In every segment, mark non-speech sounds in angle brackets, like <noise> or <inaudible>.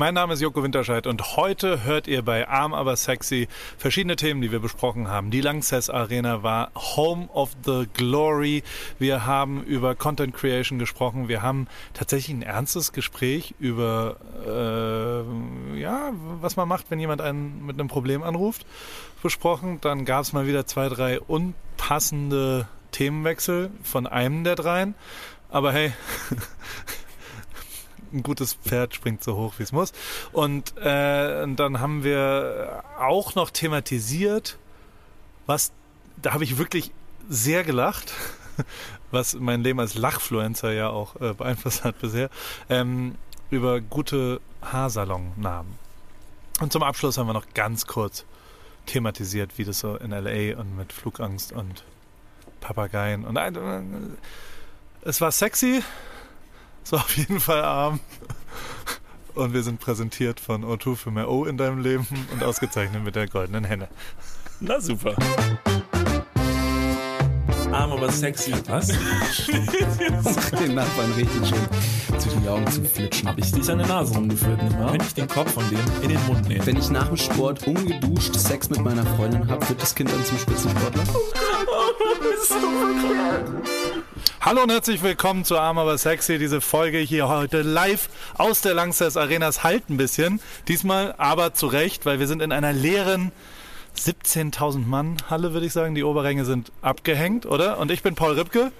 Mein Name ist Joko Winterscheid und heute hört ihr bei Arm aber sexy verschiedene Themen, die wir besprochen haben. Die Lanxess Arena war Home of the Glory. Wir haben über Content Creation gesprochen. Wir haben tatsächlich ein ernstes Gespräch über äh, ja, was man macht, wenn jemand einen mit einem Problem anruft, besprochen. Dann gab es mal wieder zwei, drei unpassende Themenwechsel von einem der dreien. Aber hey, <laughs> ein gutes Pferd springt so hoch, wie es muss. Und äh, dann haben wir auch noch thematisiert, was, da habe ich wirklich sehr gelacht, <laughs> was mein Leben als Lachfluencer ja auch äh, beeinflusst hat bisher, ähm, über gute Haarsalonnamen. Und zum Abschluss haben wir noch ganz kurz thematisiert, wie das so in LA und mit Flugangst und Papageien und äh, es war sexy, es war auf jeden Fall arm. Und wir sind präsentiert von O2 für mehr O in deinem Leben und ausgezeichnet mit der goldenen Henne. Na super. Arm, aber sexy. Was? <laughs> den Nachbarn richtig schön zwischen die Augen zu flitschen. Hab ich dich an der Nase rumgeführt, nicht wahr? Wenn ich den Kopf von dem in den Mund nehme. Wenn ich nach dem Sport ungeduscht Sex mit meiner Freundin habe, wird das Kind dann zum Spitzensportler? Hallo und herzlich willkommen zu Arm aber sexy. Diese Folge hier heute live aus der Langsess Arenas halt ein bisschen. Diesmal aber zu Recht, weil wir sind in einer leeren 17.000 Mann Halle, würde ich sagen. Die Oberränge sind abgehängt, oder? Und ich bin Paul Ripke.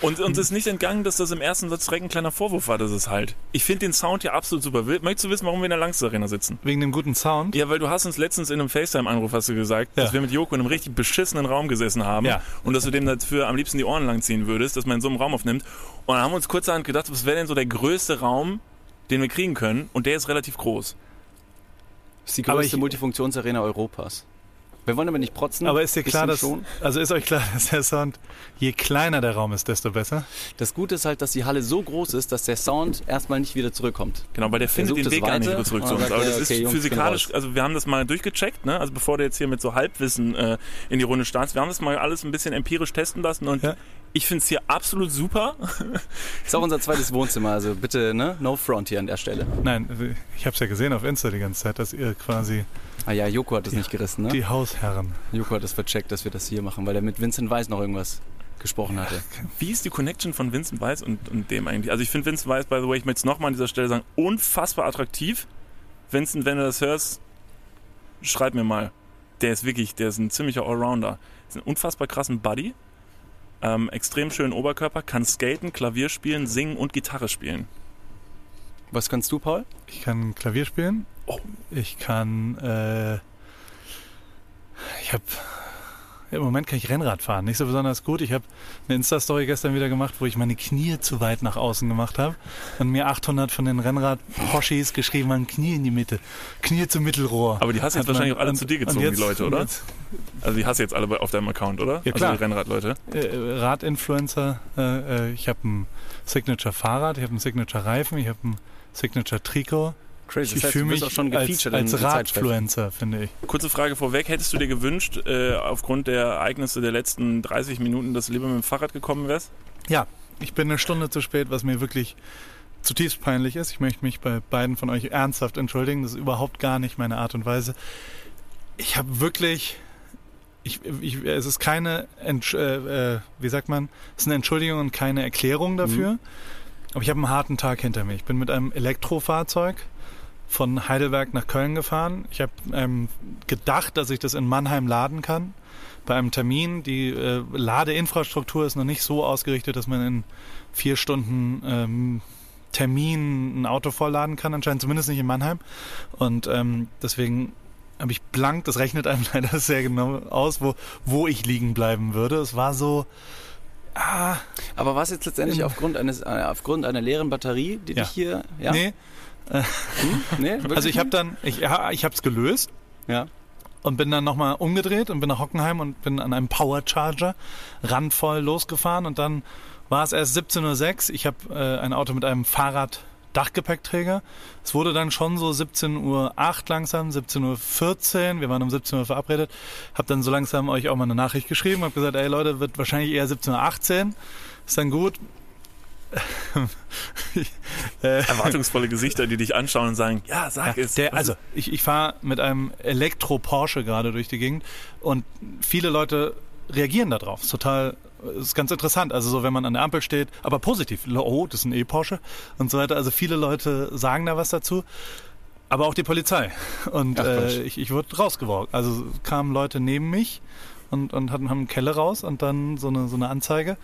Und uns ist nicht entgangen, dass das im ersten Satz direkt ein kleiner Vorwurf war, dass es halt. Ich finde den Sound hier absolut super. Möchtest du wissen, warum wir in der Langsess Arena sitzen? Wegen dem guten Sound? Ja, weil du hast uns letztens in einem FaceTime-Anruf, hast du gesagt, ja. dass wir mit Joko in einem richtig beschissenen Raum gesessen haben. Ja. Und dass du dem dafür am liebsten die Ohren langziehen würdest, dass man in so einem Raum aufnimmt. Und dann haben wir uns kurzerhand gedacht, was wäre denn so der größte Raum, den wir kriegen können? Und der ist relativ groß. Das ist die größte Multifunktionsarena Europas. Wir wollen aber nicht protzen. Aber ist dir klar, dass, schon? also ist euch klar, <laughs> dass der Sound, je kleiner der Raum ist, desto besser? Das Gute ist halt, dass die Halle so groß ist, dass der Sound erstmal nicht wieder zurückkommt. Genau, weil der, findet den Weg gar nicht wieder zurück zu uns. Aber das okay, ist physikalisch, also wir haben das mal durchgecheckt, ne? also bevor du jetzt hier mit so Halbwissen äh, in die Runde startest, wir haben das mal alles ein bisschen empirisch testen lassen und ja. ich finde es hier absolut super. <laughs> ist auch unser zweites Wohnzimmer, also bitte, ne? no front hier an der Stelle. Nein, ich habe es ja gesehen auf Insta die ganze Zeit, dass ihr quasi Ah ja, Joko hat es nicht gerissen, ne? Die Hausherren. Joko hat es vercheckt, dass wir das hier machen, weil er mit Vincent Weiss noch irgendwas gesprochen hatte. Wie ist die Connection von Vincent Weiss und, und dem eigentlich? Also ich finde Vincent Weiss, by the way, ich möchte es nochmal an dieser Stelle sagen, unfassbar attraktiv. Vincent, wenn du das hörst, schreib mir mal. Der ist wirklich, der ist ein ziemlicher Allrounder. Ist ein unfassbar krassen Buddy. Ähm, extrem schönen Oberkörper, kann skaten, Klavier spielen, singen und Gitarre spielen. Was kannst du, Paul? Ich kann Klavier spielen Oh. Ich kann, äh, ich habe, im Moment kann ich Rennrad fahren, nicht so besonders gut. Ich habe eine Insta-Story gestern wieder gemacht, wo ich meine Knie zu weit nach außen gemacht habe und mir 800 von den Rennrad-Poschis geschrieben haben, Knie in die Mitte, Knie zum Mittelrohr. Aber die hast du jetzt wahrscheinlich auch alle und, zu dir gezogen, jetzt, die Leute, oder? Jetzt, also die hast du jetzt alle auf deinem Account, oder? Ja, klar. Also die Rennradleute. Äh, Radinfluencer, äh, äh ich habe ein Signature-Fahrrad, ich habe ein Signature-Reifen, ich habe ein Signature-Trikot, Crazy. Ich das heißt, fühle mich auch schon gefeatured als, als Radfluencer, finde ich. Kurze Frage vorweg. Hättest du dir gewünscht, äh, aufgrund der Ereignisse der letzten 30 Minuten, dass du lieber mit dem Fahrrad gekommen wärst? Ja, ich bin eine Stunde zu spät, was mir wirklich zutiefst peinlich ist. Ich möchte mich bei beiden von euch ernsthaft entschuldigen. Das ist überhaupt gar nicht meine Art und Weise. Ich habe wirklich... Ich, ich, es ist keine, Entsch äh, äh, wie sagt man, es ist eine Entschuldigung und keine Erklärung dafür. Mhm. Aber ich habe einen harten Tag hinter mir. Ich bin mit einem Elektrofahrzeug von Heidelberg nach Köln gefahren. Ich habe ähm, gedacht, dass ich das in Mannheim laden kann. Bei einem Termin. Die äh, Ladeinfrastruktur ist noch nicht so ausgerichtet, dass man in vier Stunden ähm, Termin ein Auto vollladen kann, anscheinend zumindest nicht in Mannheim. Und ähm, deswegen habe ich blank, das rechnet einem <laughs> leider sehr genau aus, wo, wo ich liegen bleiben würde. Es war so. Ah, Aber war es jetzt letztendlich aufgrund eines, äh, aufgrund einer leeren Batterie, die ja. dich hier. Ja? Nee, hm? Nee, also ich habe dann, ich, ja, ich habe es gelöst. Ja. Und bin dann nochmal umgedreht und bin nach Hockenheim und bin an einem Powercharger randvoll losgefahren und dann war es erst 17.06 Uhr. Ich habe äh, ein Auto mit einem Fahrrad Dachgepäckträger. Es wurde dann schon so 17.08 Uhr langsam, 17.14 Uhr. Wir waren um 17 Uhr verabredet. Hab dann so langsam euch auch mal eine Nachricht geschrieben. Hab gesagt, ey Leute, wird wahrscheinlich eher 17.18 Uhr. Ist dann gut <laughs> Erwartungsvolle Gesichter, die dich anschauen und sagen, ja, sag ja, es. Der, also, ich, ich fahre mit einem Elektro-Porsche gerade durch die Gegend und viele Leute reagieren darauf. Ist total, ist ganz interessant. Also so, wenn man an der Ampel steht, aber positiv. Oh, das ist ein E-Porsche und so weiter. Also viele Leute sagen da was dazu. Aber auch die Polizei. Und Ach, äh, ich, ich wurde rausgeworfen. Also kamen Leute neben mich und, und hatten, haben eine Kelle raus und dann so eine, so eine Anzeige.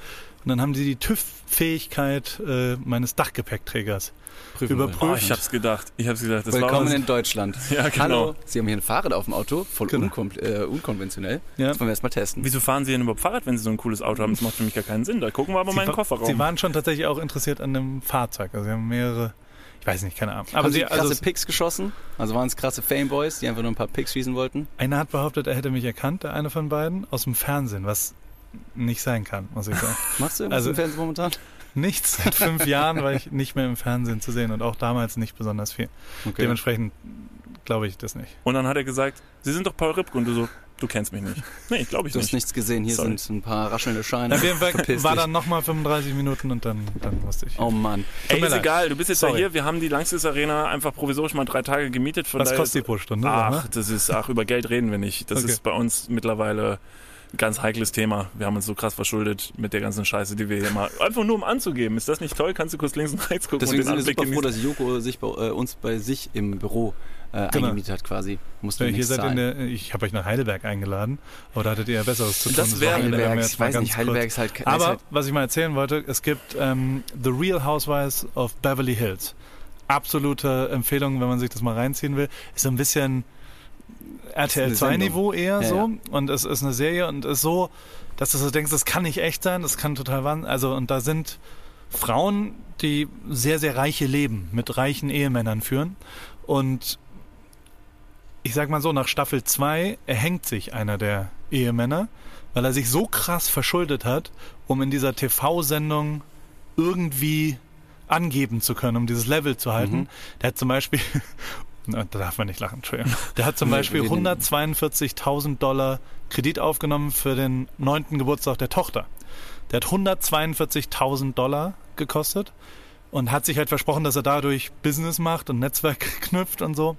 Und dann haben sie die TÜV-Fähigkeit äh, meines Dachgepäckträgers Prüfen überprüft. Oh, ich hab's gedacht. Ich hab's gedacht. Das Willkommen in Deutschland. <laughs> Ja, genau. Hallo, Sie haben hier ein Fahrrad auf dem Auto, voll genau. unkon äh, unkonventionell. Ja. Das wollen wir erstmal testen. Wieso fahren Sie denn überhaupt Fahrrad, wenn Sie so ein cooles Auto haben? Das macht für mich gar keinen Sinn. Da gucken wir aber Sie mal in den Kofferraum. Sie waren schon tatsächlich auch interessiert an dem Fahrzeug. Also Sie haben mehrere ich weiß nicht, keine Ahnung. Aber haben Sie krasse also Picks geschossen? Also waren es krasse Fameboys, die einfach nur ein paar Picks schießen wollten? Einer hat behauptet, er hätte mich erkannt, der eine von beiden, aus dem Fernsehen, was nicht sein kann, muss ich sagen. <laughs> Machst du irgendwas also, im Fernsehen momentan? <laughs> Nichts. Seit fünf <laughs> Jahren war ich nicht mehr im Fernsehen zu sehen und auch damals nicht besonders viel. Okay. Dementsprechend glaube ich das nicht. Und dann hat er gesagt, Sie sind doch Paul Ripke und du so, du kennst mich nicht. Nee, glaube ich du nicht. Du hast nichts gesehen, hier Sorry. sind ein paar raschelnde Scheine. Auf jeden Fall war dann nochmal 35 Minuten und dann, dann wusste ich. Oh Mann. Ey, ist egal, du bist jetzt Sorry. ja hier, wir haben die Langsys Arena einfach provisorisch mal drei Tage gemietet. Was kostet die pro Stunde? Ach, das ist, ach, über Geld reden wir nicht. Das okay. ist bei uns mittlerweile ganz heikles Thema. Wir haben uns so krass verschuldet mit der ganzen Scheiße, die wir hier mal. Einfach nur um anzugeben. Ist das nicht toll? Kannst du kurz links und rechts gucken Deswegen und den sind wir super froh, dass Joko sich bei, äh, uns bei sich im Büro äh, genau. eingemietet hat quasi. Musste ja, seid in der, ich habe euch nach Heidelberg eingeladen, aber da hattet ihr ja Besseres zu tun. Das wäre Heidelberg, ich weiß nicht, Heidelberg ist halt... Aber, halt was ich mal erzählen wollte, es gibt ähm, The Real Housewives of Beverly Hills. Absolute Empfehlung, wenn man sich das mal reinziehen will. Ist so ein bisschen RTL 2 Niveau eher ja, so. Ja. Und es ist eine Serie und ist so, dass du so denkst, das kann nicht echt sein, das kann total wann. Also, und da sind Frauen, die sehr, sehr reiche Leben mit reichen Ehemännern führen. Und ich sag mal so, nach Staffel 2 erhängt sich einer der Ehemänner, weil er sich so krass verschuldet hat, um in dieser TV-Sendung irgendwie angeben zu können, um dieses Level zu halten. Mhm. Der hat zum Beispiel <laughs> da darf man nicht lachen, Entschuldigung. <laughs> Der hat zum Beispiel 142.000 Dollar Kredit aufgenommen für den neunten Geburtstag der Tochter. Der hat 142.000 Dollar gekostet und hat sich halt versprochen, dass er dadurch Business macht und Netzwerk <laughs> knüpft und so.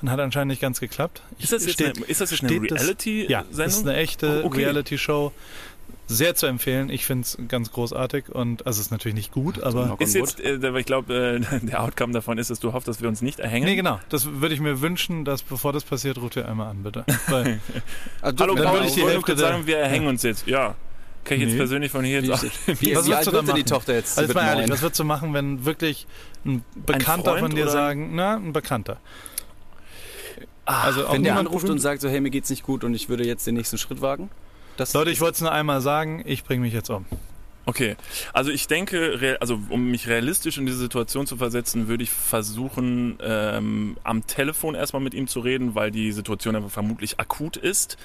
Und hat anscheinend nicht ganz geklappt. Ist das, steht, eine, ist das jetzt eine Reality-Sendung? Ja, das ist eine echte oh, okay. Reality-Show sehr zu empfehlen. Ich finde es ganz großartig und also es ist natürlich nicht gut, aber ist jetzt, äh, ich glaube, äh, <laughs> der Outcome davon ist, dass du hoffst, dass wir uns nicht erhängen. Nee, genau. Das würde ich mir wünschen, dass bevor das passiert, ruft ihr einmal an, bitte. <laughs> Weil, <laughs> also, Hallo, dann würde ich die Hälfte sagen, wir erhängen uns jetzt. Ja. Kann ich nee. jetzt persönlich von hier jetzt wie, wie, was wie alt wird denn die Tochter jetzt? Also mal ehrlich, was würdest du machen, wenn wirklich ein Bekannter ein von dir sagen, na, ein Bekannter. Ah, also wenn der anruft und sagt so, hey, mir geht's nicht gut und ich würde jetzt den nächsten Schritt wagen? Das Leute, ich wollte es nur einmal sagen, ich bringe mich jetzt um. Okay, also ich denke, also um mich realistisch in diese Situation zu versetzen, würde ich versuchen, ähm, am Telefon erstmal mit ihm zu reden, weil die Situation einfach vermutlich akut ist.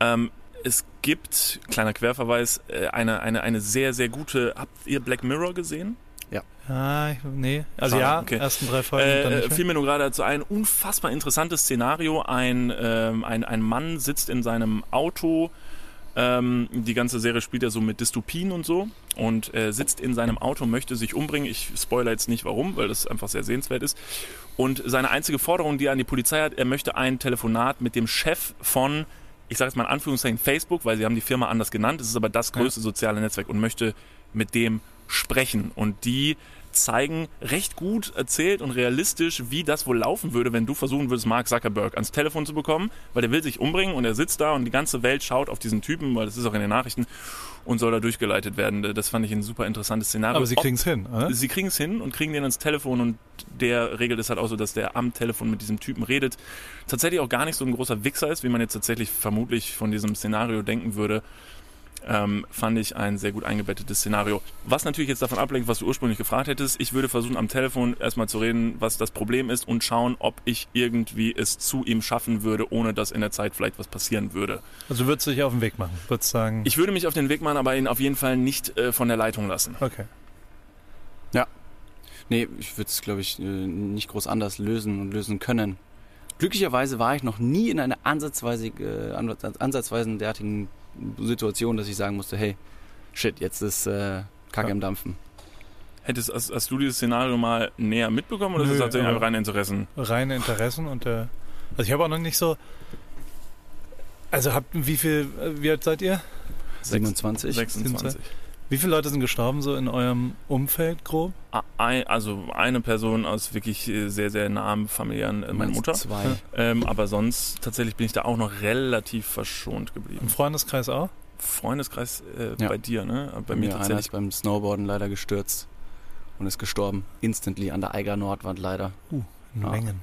Ähm, es gibt, kleiner Querverweis, äh, eine, eine, eine sehr, sehr gute, habt ihr Black Mirror gesehen? Ja. Ah, nee. Also Schade, ja, okay. ersten drei Folgen. Äh, fiel mir nur gerade dazu ein, unfassbar interessantes Szenario. Ein, ähm, ein, ein Mann sitzt in seinem Auto, ähm, die ganze Serie spielt ja so mit Dystopien und so und äh, sitzt in seinem Auto, möchte sich umbringen. Ich spoilere jetzt nicht warum, weil das einfach sehr sehenswert ist. Und seine einzige Forderung, die er an die Polizei hat, er möchte ein Telefonat mit dem Chef von, ich sage jetzt mal in Anführungszeichen Facebook, weil sie haben die Firma anders genannt. Es ist aber das größte soziale Netzwerk und möchte mit dem sprechen. Und die zeigen recht gut erzählt und realistisch, wie das wohl laufen würde, wenn du versuchen würdest, Mark Zuckerberg ans Telefon zu bekommen, weil der will sich umbringen und er sitzt da und die ganze Welt schaut auf diesen Typen, weil das ist auch in den Nachrichten und soll da durchgeleitet werden. Das fand ich ein super interessantes Szenario. Aber sie kriegen es hin, oder? Sie kriegen es hin und kriegen den ans Telefon und der regelt es halt auch so, dass der am Telefon mit diesem Typen redet. Tatsächlich auch gar nicht so ein großer Wichser ist, wie man jetzt tatsächlich vermutlich von diesem Szenario denken würde ähm, fand ich ein sehr gut eingebettetes Szenario. Was natürlich jetzt davon ablenkt, was du ursprünglich gefragt hättest. Ich würde versuchen, am Telefon erstmal zu reden, was das Problem ist und schauen, ob ich irgendwie es zu ihm schaffen würde, ohne dass in der Zeit vielleicht was passieren würde. Also würdest du dich auf den Weg machen? Würdest sagen? Ich würde mich auf den Weg machen, aber ihn auf jeden Fall nicht äh, von der Leitung lassen. Okay. Ja. Nee, ich würde es, glaube ich, äh, nicht groß anders lösen und lösen können. Glücklicherweise war ich noch nie in einer ansatzweise, äh, ansatzweise derartigen Situation, dass ich sagen musste, hey, shit, jetzt ist äh, Kacke ja. im Dampfen. Hättest, hast, hast du dieses Szenario mal näher mitbekommen oder Nö, ist es tatsächlich einfach reine Interessen? Reine Interessen und der. Also ich habe auch noch nicht so. Also habt wie viel, äh, wie alt seid ihr? 27. 26. Wie viele Leute sind gestorben so in eurem Umfeld grob? Also eine Person aus wirklich äh, sehr, sehr nahem familiären, äh, meine Meinst Mutter. Zwei. Ähm, aber sonst tatsächlich bin ich da auch noch relativ verschont geblieben. Im Freundeskreis auch? Freundeskreis äh, Ja. bei dir, ne? Bei mir Mir einer tatsächlich. ist beim Snowboarden leider gestürzt und ist gestorben. Instantly an der Eiger Nordwand leider. In Ja. Mengen.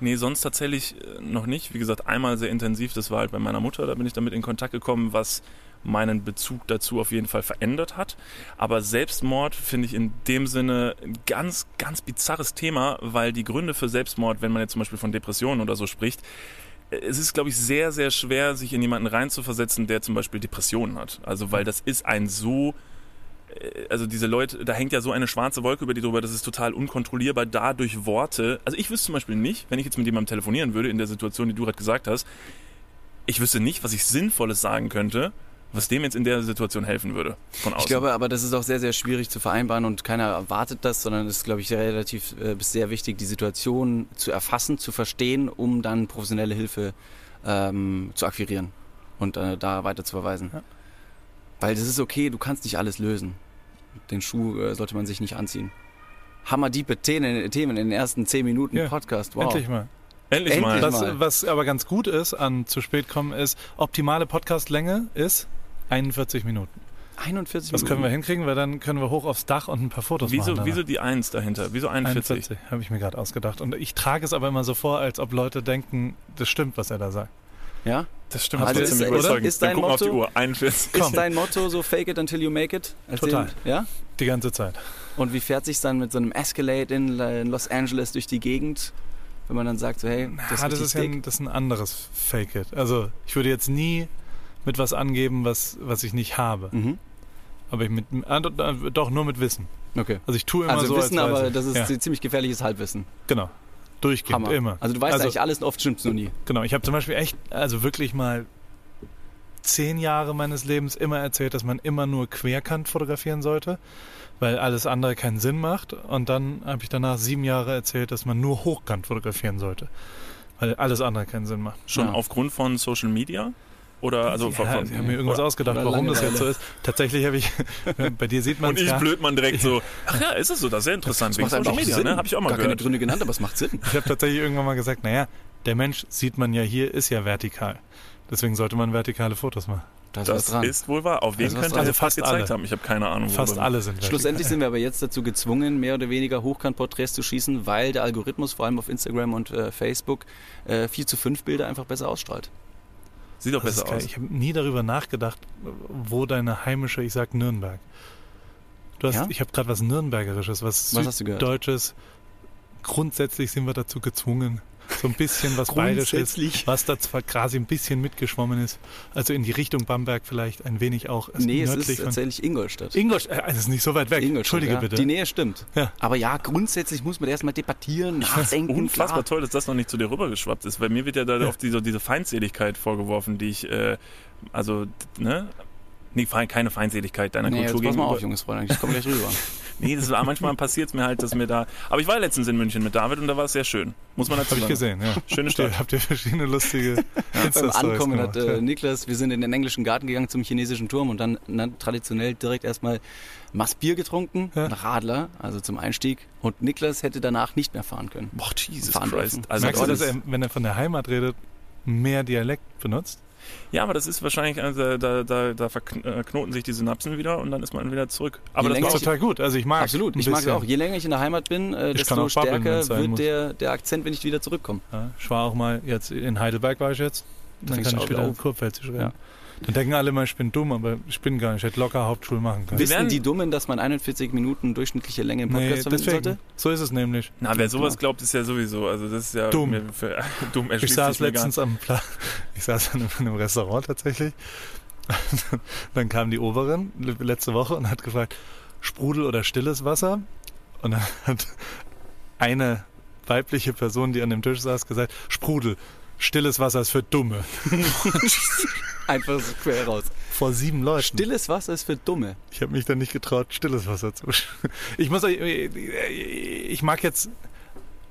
Nee, sonst tatsächlich äh, noch nicht. Wie gesagt, einmal sehr intensiv, das war halt bei meiner Mutter, da bin ich damit in Kontakt gekommen, was meinen Bezug dazu auf jeden Fall verändert hat. Aber Selbstmord finde ich in dem Sinne ein ganz, ganz bizarres Thema, weil die Gründe für Selbstmord, wenn man jetzt zum Beispiel von Depressionen oder so spricht, äh, es ist, glaube ich, sehr, sehr schwer, sich in jemanden reinzuversetzen, der zum Beispiel Depressionen hat. Also, weil das ist ein so äh, also diese Leute, da hängt ja so eine schwarze Wolke über die drüber, das ist total unkontrollierbar, dadurch Worte. Also ich wüsste zum Beispiel nicht, wenn ich jetzt mit jemandem telefonieren würde, in der Situation, die du gerade gesagt hast, ich wüsste nicht, was ich Sinnvolles sagen könnte, was dem jetzt in der Situation helfen würde. Von außen. Ich glaube aber, das ist auch sehr, sehr schwierig zu vereinbaren und keiner erwartet das, sondern es ist, glaube ich, relativ äh, bis sehr wichtig, die Situation zu erfassen, zu verstehen, um dann professionelle Hilfe ähm, zu akquirieren und äh, da weiter zu verweisen. Ja. Weil das ist okay, du kannst nicht alles lösen. Den Schuh äh, sollte man sich nicht anziehen. Hammerdiepe Themen, Themen in den ersten zehn Minuten Ja, Podcast. Wow. Endlich mal. Endlich, endlich mal. mal. Was, was aber ganz gut ist an zu spät kommen ist, optimale Podcastlänge ist 41 Minuten. 41 Das Minuten. können wir hinkriegen, weil dann können wir hoch aufs Dach und ein paar Fotos Wieso, machen. wieso die Eins dahinter? Wieso 41? 41 habe ich mir gerade ausgedacht. Und ich trage es aber immer so vor, als ob Leute denken, das stimmt, was er da sagt. Ja? Das stimmt, Also das ist- ziemlich ist- überzeugend. ist Dann dein gucken wir auf die Motto- Uhr. 41. Komm. Ist dein Motto so fake it until you make it? Total. Ja? Die ganze Zeit. Und wie fährt sich dann mit so einem Escalade in in Los Angeles durch die Gegend, wenn man dann sagt so, hey, das ah, ist das, ist ja ein, das ist ein anderes Fake It. Also ich würde jetzt nie mit was angeben, was, was ich nicht habe. Mhm. Aber ich mit, ah, do- do- doch nur mit Wissen. Okay. Also ich tue immer Also so, Wissen, als weiß aber ich. das ist ja, ziemlich gefährliches Halbwissen. genau. Durchgehend, Hammer. immer. Also du weißt Also- eigentlich alles und oft stimmt's nur nie. Genau, ich habe zum Beispiel echt, also wirklich mal zehn Jahre meines Lebens immer erzählt, dass man immer nur querkant fotografieren sollte, weil alles andere keinen Sinn macht. Und dann habe ich danach sieben Jahre erzählt, dass man nur hochkant fotografieren sollte, weil alles andere keinen Sinn macht. Schon Ja. aufgrund von Social Media? Oder also ja, von, ich habe mir irgendwas oder- ausgedacht, oder warum das jetzt so ist. Tatsächlich habe ich, <laughs> bei dir sieht man Und ich ja. blöd man direkt so, <laughs> ach ja, ist es so, das ist sehr interessant. Das Wegen macht einfach Media, Sinn. ne? Habe ich auch mal Gar keine gehört. Gründe genannt, aber es macht Sinn. Ich habe tatsächlich irgendwann mal gesagt, naja, der Mensch sieht man ja hier, ist ja vertikal. Deswegen sollte man vertikale Fotos machen. Da ist was Das dran. ist wohl wahr. Auf wen ist könnte dran. Also das fast gezeigt alle. haben? Ich habe keine Ahnung. Fast alle sind vertikal. Schlussendlich sind wir aber jetzt dazu gezwungen, mehr oder weniger Hochkant-Porträts zu schießen, weil der Algorithmus vor allem auf Instagram und äh, Facebook äh, 4 zu 5 Bilder einfach besser ausstrahlt. Sieht doch Das besser aus. Ich habe nie darüber nachgedacht, wo deine heimische, ich sag Nürnberg. Du hast, Ja? ich habe gerade was Nürnbergerisches, was, Was? Süddeutsches. Grundsätzlich sind wir dazu gezwungen, so ein bisschen was Bayerisches, was da zwar quasi ein bisschen mitgeschwommen ist, also in die Richtung Bamberg vielleicht ein wenig auch. also Nee, es ist tatsächlich Ingolstadt. Ingolstadt, äh, das ist nicht so weit weg. Ingolstadt, Entschuldige ja. bitte. Die Nähe stimmt. Ja. Aber ja, grundsätzlich muss man erstmal debattieren, nachdenken. Unfassbar klar. toll, dass das noch nicht zu dir rübergeschwappt ist. Bei mir wird ja da oft diese, diese Feindseligkeit vorgeworfen, die ich, äh, also, ne? Nee, keine Feindseligkeit deiner Nee, jetzt Kultur pass mal gegenüber. auf, Junges Freunde, ich komme gleich rüber. <laughs> Nee, das war, manchmal passiert es mir halt, dass mir da. Aber ich war letztens in München mit David und da war es sehr schön. Muss man dazu Habe ich sagen. gesehen, ja. Schöne Habt ihr, Stadt. habt ihr verschiedene lustige Beim Ankommen hat äh. Niklas, wir sind in den englischen Garten gegangen zum chinesischen Turm und dann, dann traditionell direkt erstmal Mass Bier getrunken, Ja. ein Radler, also zum Einstieg. Und Niklas hätte danach nicht mehr fahren können. Boah, Jesus Fahren Christ. dürfen. Also, Merkst du, das dass er, wenn er von der Heimat redet, mehr Dialekt benutzt? Ja, aber das ist wahrscheinlich, also, da, da, da verknoten sich die Synapsen wieder und dann ist man wieder zurück. Aber Je das war total gut. Also ich mag Absolut, ich mag es auch. Je länger ich in der Heimat bin, äh, desto stärker wird muss. der, der Akzent, wenn ich wieder zurückkomme. Ja, ich war auch mal jetzt in Heidelberg war ich jetzt. Dann fängst kann ich auch wieder auf. Kurpfälzisch reden. Ja. Dann denken alle mal, ich bin dumm, aber ich bin gar nicht. Ich hätte locker Hauptschule machen können. Wir Wissen werden- die Dummen, dass man 41 Minuten durchschnittliche Länge im Podcast Nee, verwenden deswegen. sollte? So ist es nämlich. na, wer sowas Genau. glaubt, ist ja sowieso, also das ist ja Dumm. Mir für, <laughs> dumm Ich saß letztens am Pla <laughs> ich saß in einem, in einem Restaurant tatsächlich. <laughs> dann kam die Oberin le- letzte Woche und hat gefragt, Sprudel oder stilles Wasser? Und dann hat eine weibliche Person, die an dem Tisch saß, gesagt, Sprudel. Stilles Wasser ist für Dumme. <laughs> Einfach so quer raus. Vor sieben Leuten. Stilles Wasser ist für Dumme. Ich habe mich dann nicht getraut, stilles Wasser zu. <laughs> Ich muss euch, ich mag jetzt,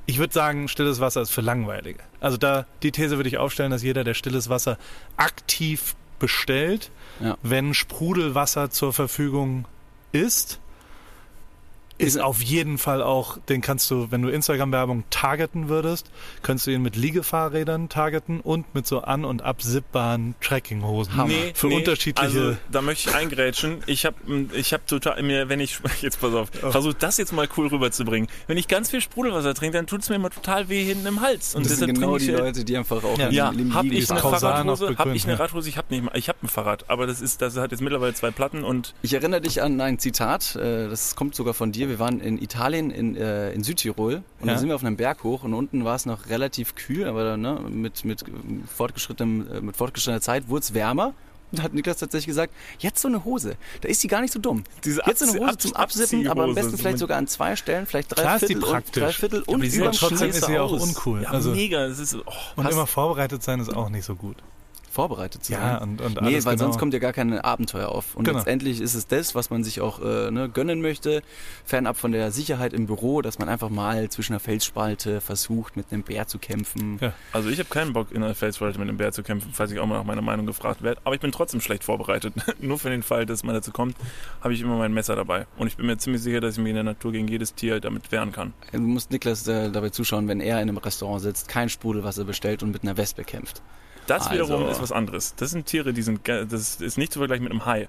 ich würde sagen, stilles Wasser ist für Langweilige. Also da die These würde ich aufstellen, dass jeder, der stilles Wasser aktiv bestellt, Ja. wenn Sprudelwasser zur Verfügung ist, ist auf jeden Fall auch, den kannst du, wenn du Instagram-Werbung targeten würdest, könntest du ihn mit Liegefahrrädern targeten und mit so an- und absippbaren Trekkinghosen. Hammer. Für unterschiedliche. Also, da möchte ich eingrätschen. Ich habe ich hab total, mir, wenn ich, <laughs> jetzt pass auf, Oh. versuche das jetzt mal cool rüberzubringen. Wenn ich ganz viel Sprudelwasser trinke, dann tut es mir immer total weh hinten im Hals. Und das sind deshalb genau die ich, Leute, die einfach auch Ja. im- ja, habe Liegen ich eine Fahrradhose, habe begründen, ich eine. Radhose, ich habe nicht mal, ich habe ein Fahrrad, aber das ist, das hat jetzt mittlerweile zwei Platten und Ich erinnere dich an ein Zitat, äh, das kommt sogar von dir. Wir waren in Italien, in, äh, in Südtirol und Ja. da sind wir auf einem Berg hoch und unten war es noch relativ kühl, aber ne, mit, mit, fortgeschrittenem, äh, mit fortgeschrittener Zeit wurde es wärmer. Und da hat Niklas tatsächlich gesagt, jetzt so eine Hose, da ist die gar nicht so dumm. Diese jetzt so eine Hose zum Absippen, aber am besten vielleicht sogar an zwei Stellen, vielleicht drei Klar ist die Viertel und, praktisch. drei Viertel Aber und die sieht überm trotzdem ist sie auch uncool. Ja, Also- mega. Das ist, oh. Und immer vorbereitet sein ist auch nicht so gut. Vorbereitet zu Ja, sein. und, und Nee, weil genau. sonst kommt ja gar kein Abenteuer auf. Und Genau. letztendlich ist es das, was man sich auch äh, ne, gönnen möchte, fernab von der Sicherheit im Büro, dass man einfach mal zwischen einer Felsspalte versucht, mit einem Bär zu kämpfen. Ja. Also ich habe keinen Bock, in einer Felsfalte mit einem Bär zu kämpfen, falls ich auch mal nach meiner Meinung gefragt werde. Aber ich bin trotzdem schlecht vorbereitet. <laughs> Nur für den Fall, dass man dazu kommt, habe ich immer mein Messer dabei. Und ich bin mir ziemlich sicher, dass ich mich in der Natur gegen jedes Tier damit wehren kann. Du musst Niklas äh, dabei zuschauen, wenn er in einem Restaurant sitzt, kein Sprudelwasser bestellt und mit einer Wespe kämpft. Das Also- wiederum ist was anderes. Das sind Tiere, die sind, das ist nicht zu vergleichen mit einem Hai.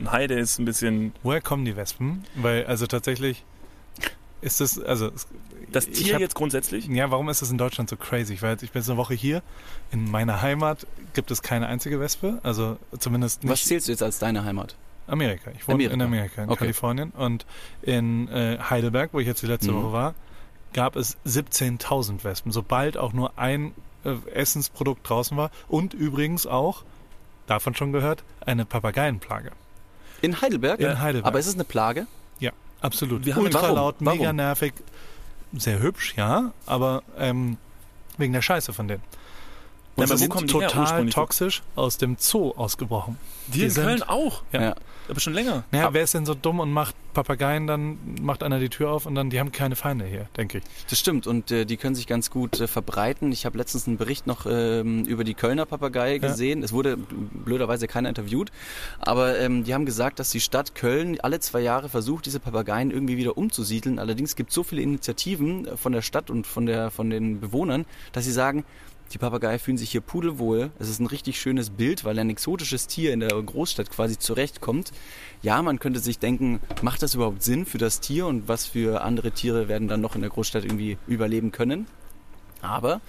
Ein Hai, der ist ein bisschen, Woher kommen die Wespen? Weil, also tatsächlich ist das, also. das Tier hab- jetzt grundsätzlich. Ja, warum ist das in Deutschland so crazy? Ich, war jetzt, ich bin jetzt eine Woche hier. In meiner Heimat gibt es keine einzige Wespe. Also zumindest nicht Was zählst du jetzt als deine Heimat? Amerika. Ich wohne Amerika. in Amerika, in Okay. Kalifornien. Und in äh, Heidelberg, wo ich jetzt die letzte Mhm. Woche war, gab es 17.000 Wespen. Sobald auch nur ein Essensprodukt draußen war. Und übrigens auch, davon schon gehört, eine Papageienplage. In Heidelberg? In Heidelberg. Aber ist es eine Plage? Absolut. Wir haben- Ultra Warum? laut, mega Warum? nervig. Sehr hübsch, ja, aber ähm, wegen der Scheiße von denen. Ja, Und aber sie wo kommen sind die her total toxisch aus dem Zoo ausgebrochen. Die in sind- Köln auch. Ja. Aber schon länger. Naja, wer ist denn so dumm und macht Papageien, dann macht einer die Tür auf und dann, die haben keine Feinde hier, denke ich. Das stimmt und äh, die können sich ganz gut äh, verbreiten. Ich habe letztens einen Bericht noch ähm, über die Kölner Papagei Ja. gesehen. Es wurde blöderweise keiner interviewt, aber ähm, die haben gesagt, dass die Stadt Köln alle zwei Jahre versucht, diese Papageien irgendwie wieder umzusiedeln. Allerdings gibt es so viele Initiativen äh, von der Stadt und von, der, von den Bewohnern, dass sie sagen, die Papageien fühlen sich hier pudelwohl. Es ist ein richtig schönes Bild, weil ein exotisches Tier in der Großstadt quasi zurechtkommt. Ja, man könnte sich denken, macht das überhaupt Sinn für das Tier und was für andere Tiere werden dann noch in der Großstadt irgendwie überleben können? Aber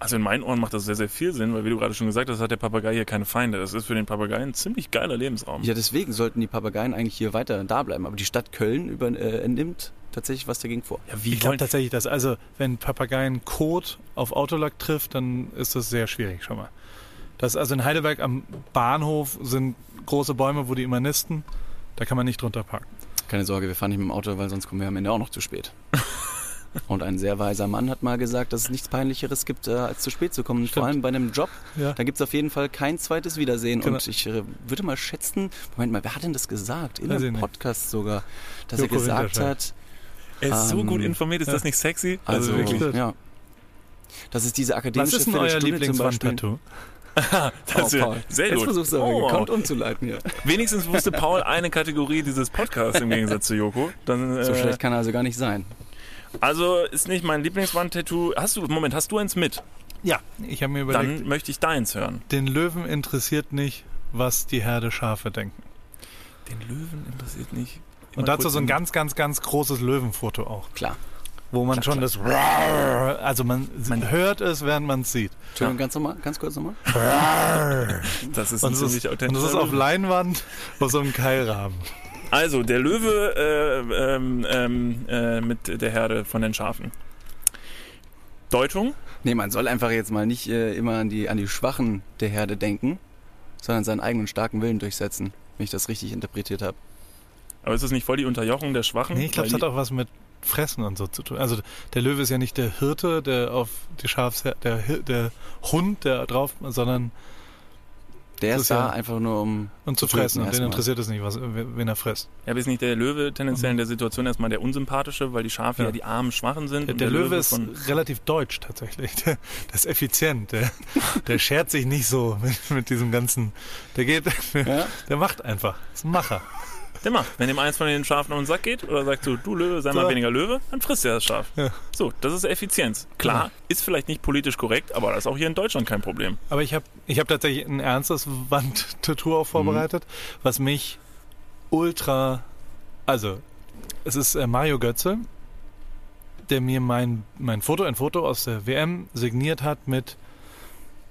Also in meinen Ohren macht das sehr, sehr viel Sinn, weil wie du gerade schon gesagt hast, hat der Papagei hier keine Feinde. Das ist für den Papagei ein ziemlich geiler Lebensraum. ja, deswegen sollten die Papageien eigentlich hier weiter da bleiben. Aber die Stadt Köln über, äh, nimmt tatsächlich was dagegen vor. Ja, ich glaube tatsächlich, dass, also, wenn Papageien Kot auf Autolack trifft, dann ist das sehr schwierig schon mal. Das, also in Heidelberg am Bahnhof sind große Bäume, wo die immer nisten. Da kann man nicht drunter parken. Keine Sorge, wir fahren nicht mit dem Auto, weil sonst kommen wir am Ende auch noch zu spät. <laughs> Und ein sehr weiser Mann hat mal gesagt, dass es nichts Peinlicheres gibt, äh, als zu spät zu kommen. Stimmt. Vor allem bei einem Job. Ja. Da gibt es auf jeden Fall kein zweites Wiedersehen. Genau. Und ich äh, würde mal schätzen, Moment mal, wer hat denn das gesagt? In einem nicht. Podcast sogar, dass Joko er gesagt hat, Er ist so Ähm, gut informiert, ist ja. das nicht sexy? also, wirklich. ja. Das ist diese Was akademische ist denn euer Viertelstunde zum Beispiel. Lieblingswandtattoo? <laughs> das Oh, ist Paul. sehr Jetzt gut. versuchst du aber Oh. gekonnt umzuleiten hier. Wenigstens wusste Paul eine Kategorie dieses Podcasts im Gegensatz zu Joko. Dann, So äh, schlecht kann er also gar nicht sein. Also ist nicht mein Lieblingswandtattoo. Hast du, Moment, hast du eins mit? Ja, ich habe mir überlegt, Dann möchte ich deins hören. den Löwen interessiert nicht, was die Herde Schafe denken. Den Löwen interessiert nicht. Und dazu so ein ganz, ganz, ganz großes Löwenfoto auch, Klar. wo man schon das also man, Man- hört es, während man es sieht. Entschuldigung, ganz normal, ganz kurz nochmal. Das ist Und ziemlich ist, und es ist auf. Leinwand auf so einem Keilrahmen. Also, der Löwe äh, ähm, ähm, äh, mit der Herde von den Schafen. Deutung? Nee, man soll einfach jetzt mal nicht äh, immer an die, an die Schwachen der Herde denken, sondern seinen eigenen starken Willen durchsetzen, wenn ich das richtig interpretiert habe. Aber ist das nicht voll die Unterjochung der Schwachen? Nee, ich glaube, es hat auch was mit Fressen und so zu tun. Also der Löwe ist ja nicht der Hirte, der auf die Schafs der Hir- der Hund, der drauf, sondern Der ist da ja- einfach nur um. und zu fressen. Und den erstmal. interessiert es nicht, was, wen er frisst. Ja, aber ist nicht der Löwe tendenziell in der Situation erstmal der unsympathische, weil die Schafe ja, Ja. die armen Schwachen sind? Der, und der Löwe ist von, relativ deutsch tatsächlich. <laughs> Der, der ist effizient. Der, der schert sich nicht so <laughs> mit, mit diesem ganzen. Der geht, Ja? der macht einfach. Ist ein Macher. Macht. Wenn dem eins von den Schafen auf den Sack geht oder sagt so, du Löwe, sei mal weniger Löwe, dann frisst er das Schaf. Ja. So, das ist Effizienz. Klar, ist vielleicht nicht politisch korrekt, aber das ist auch hier in Deutschland kein Problem. Aber ich habe ich hab tatsächlich ein ernstes Wandtattoo auch vorbereitet, was mich ultra. Also, es ist äh, Mario Götze, der mir mein, mein Foto, ein Foto aus der WM signiert hat mit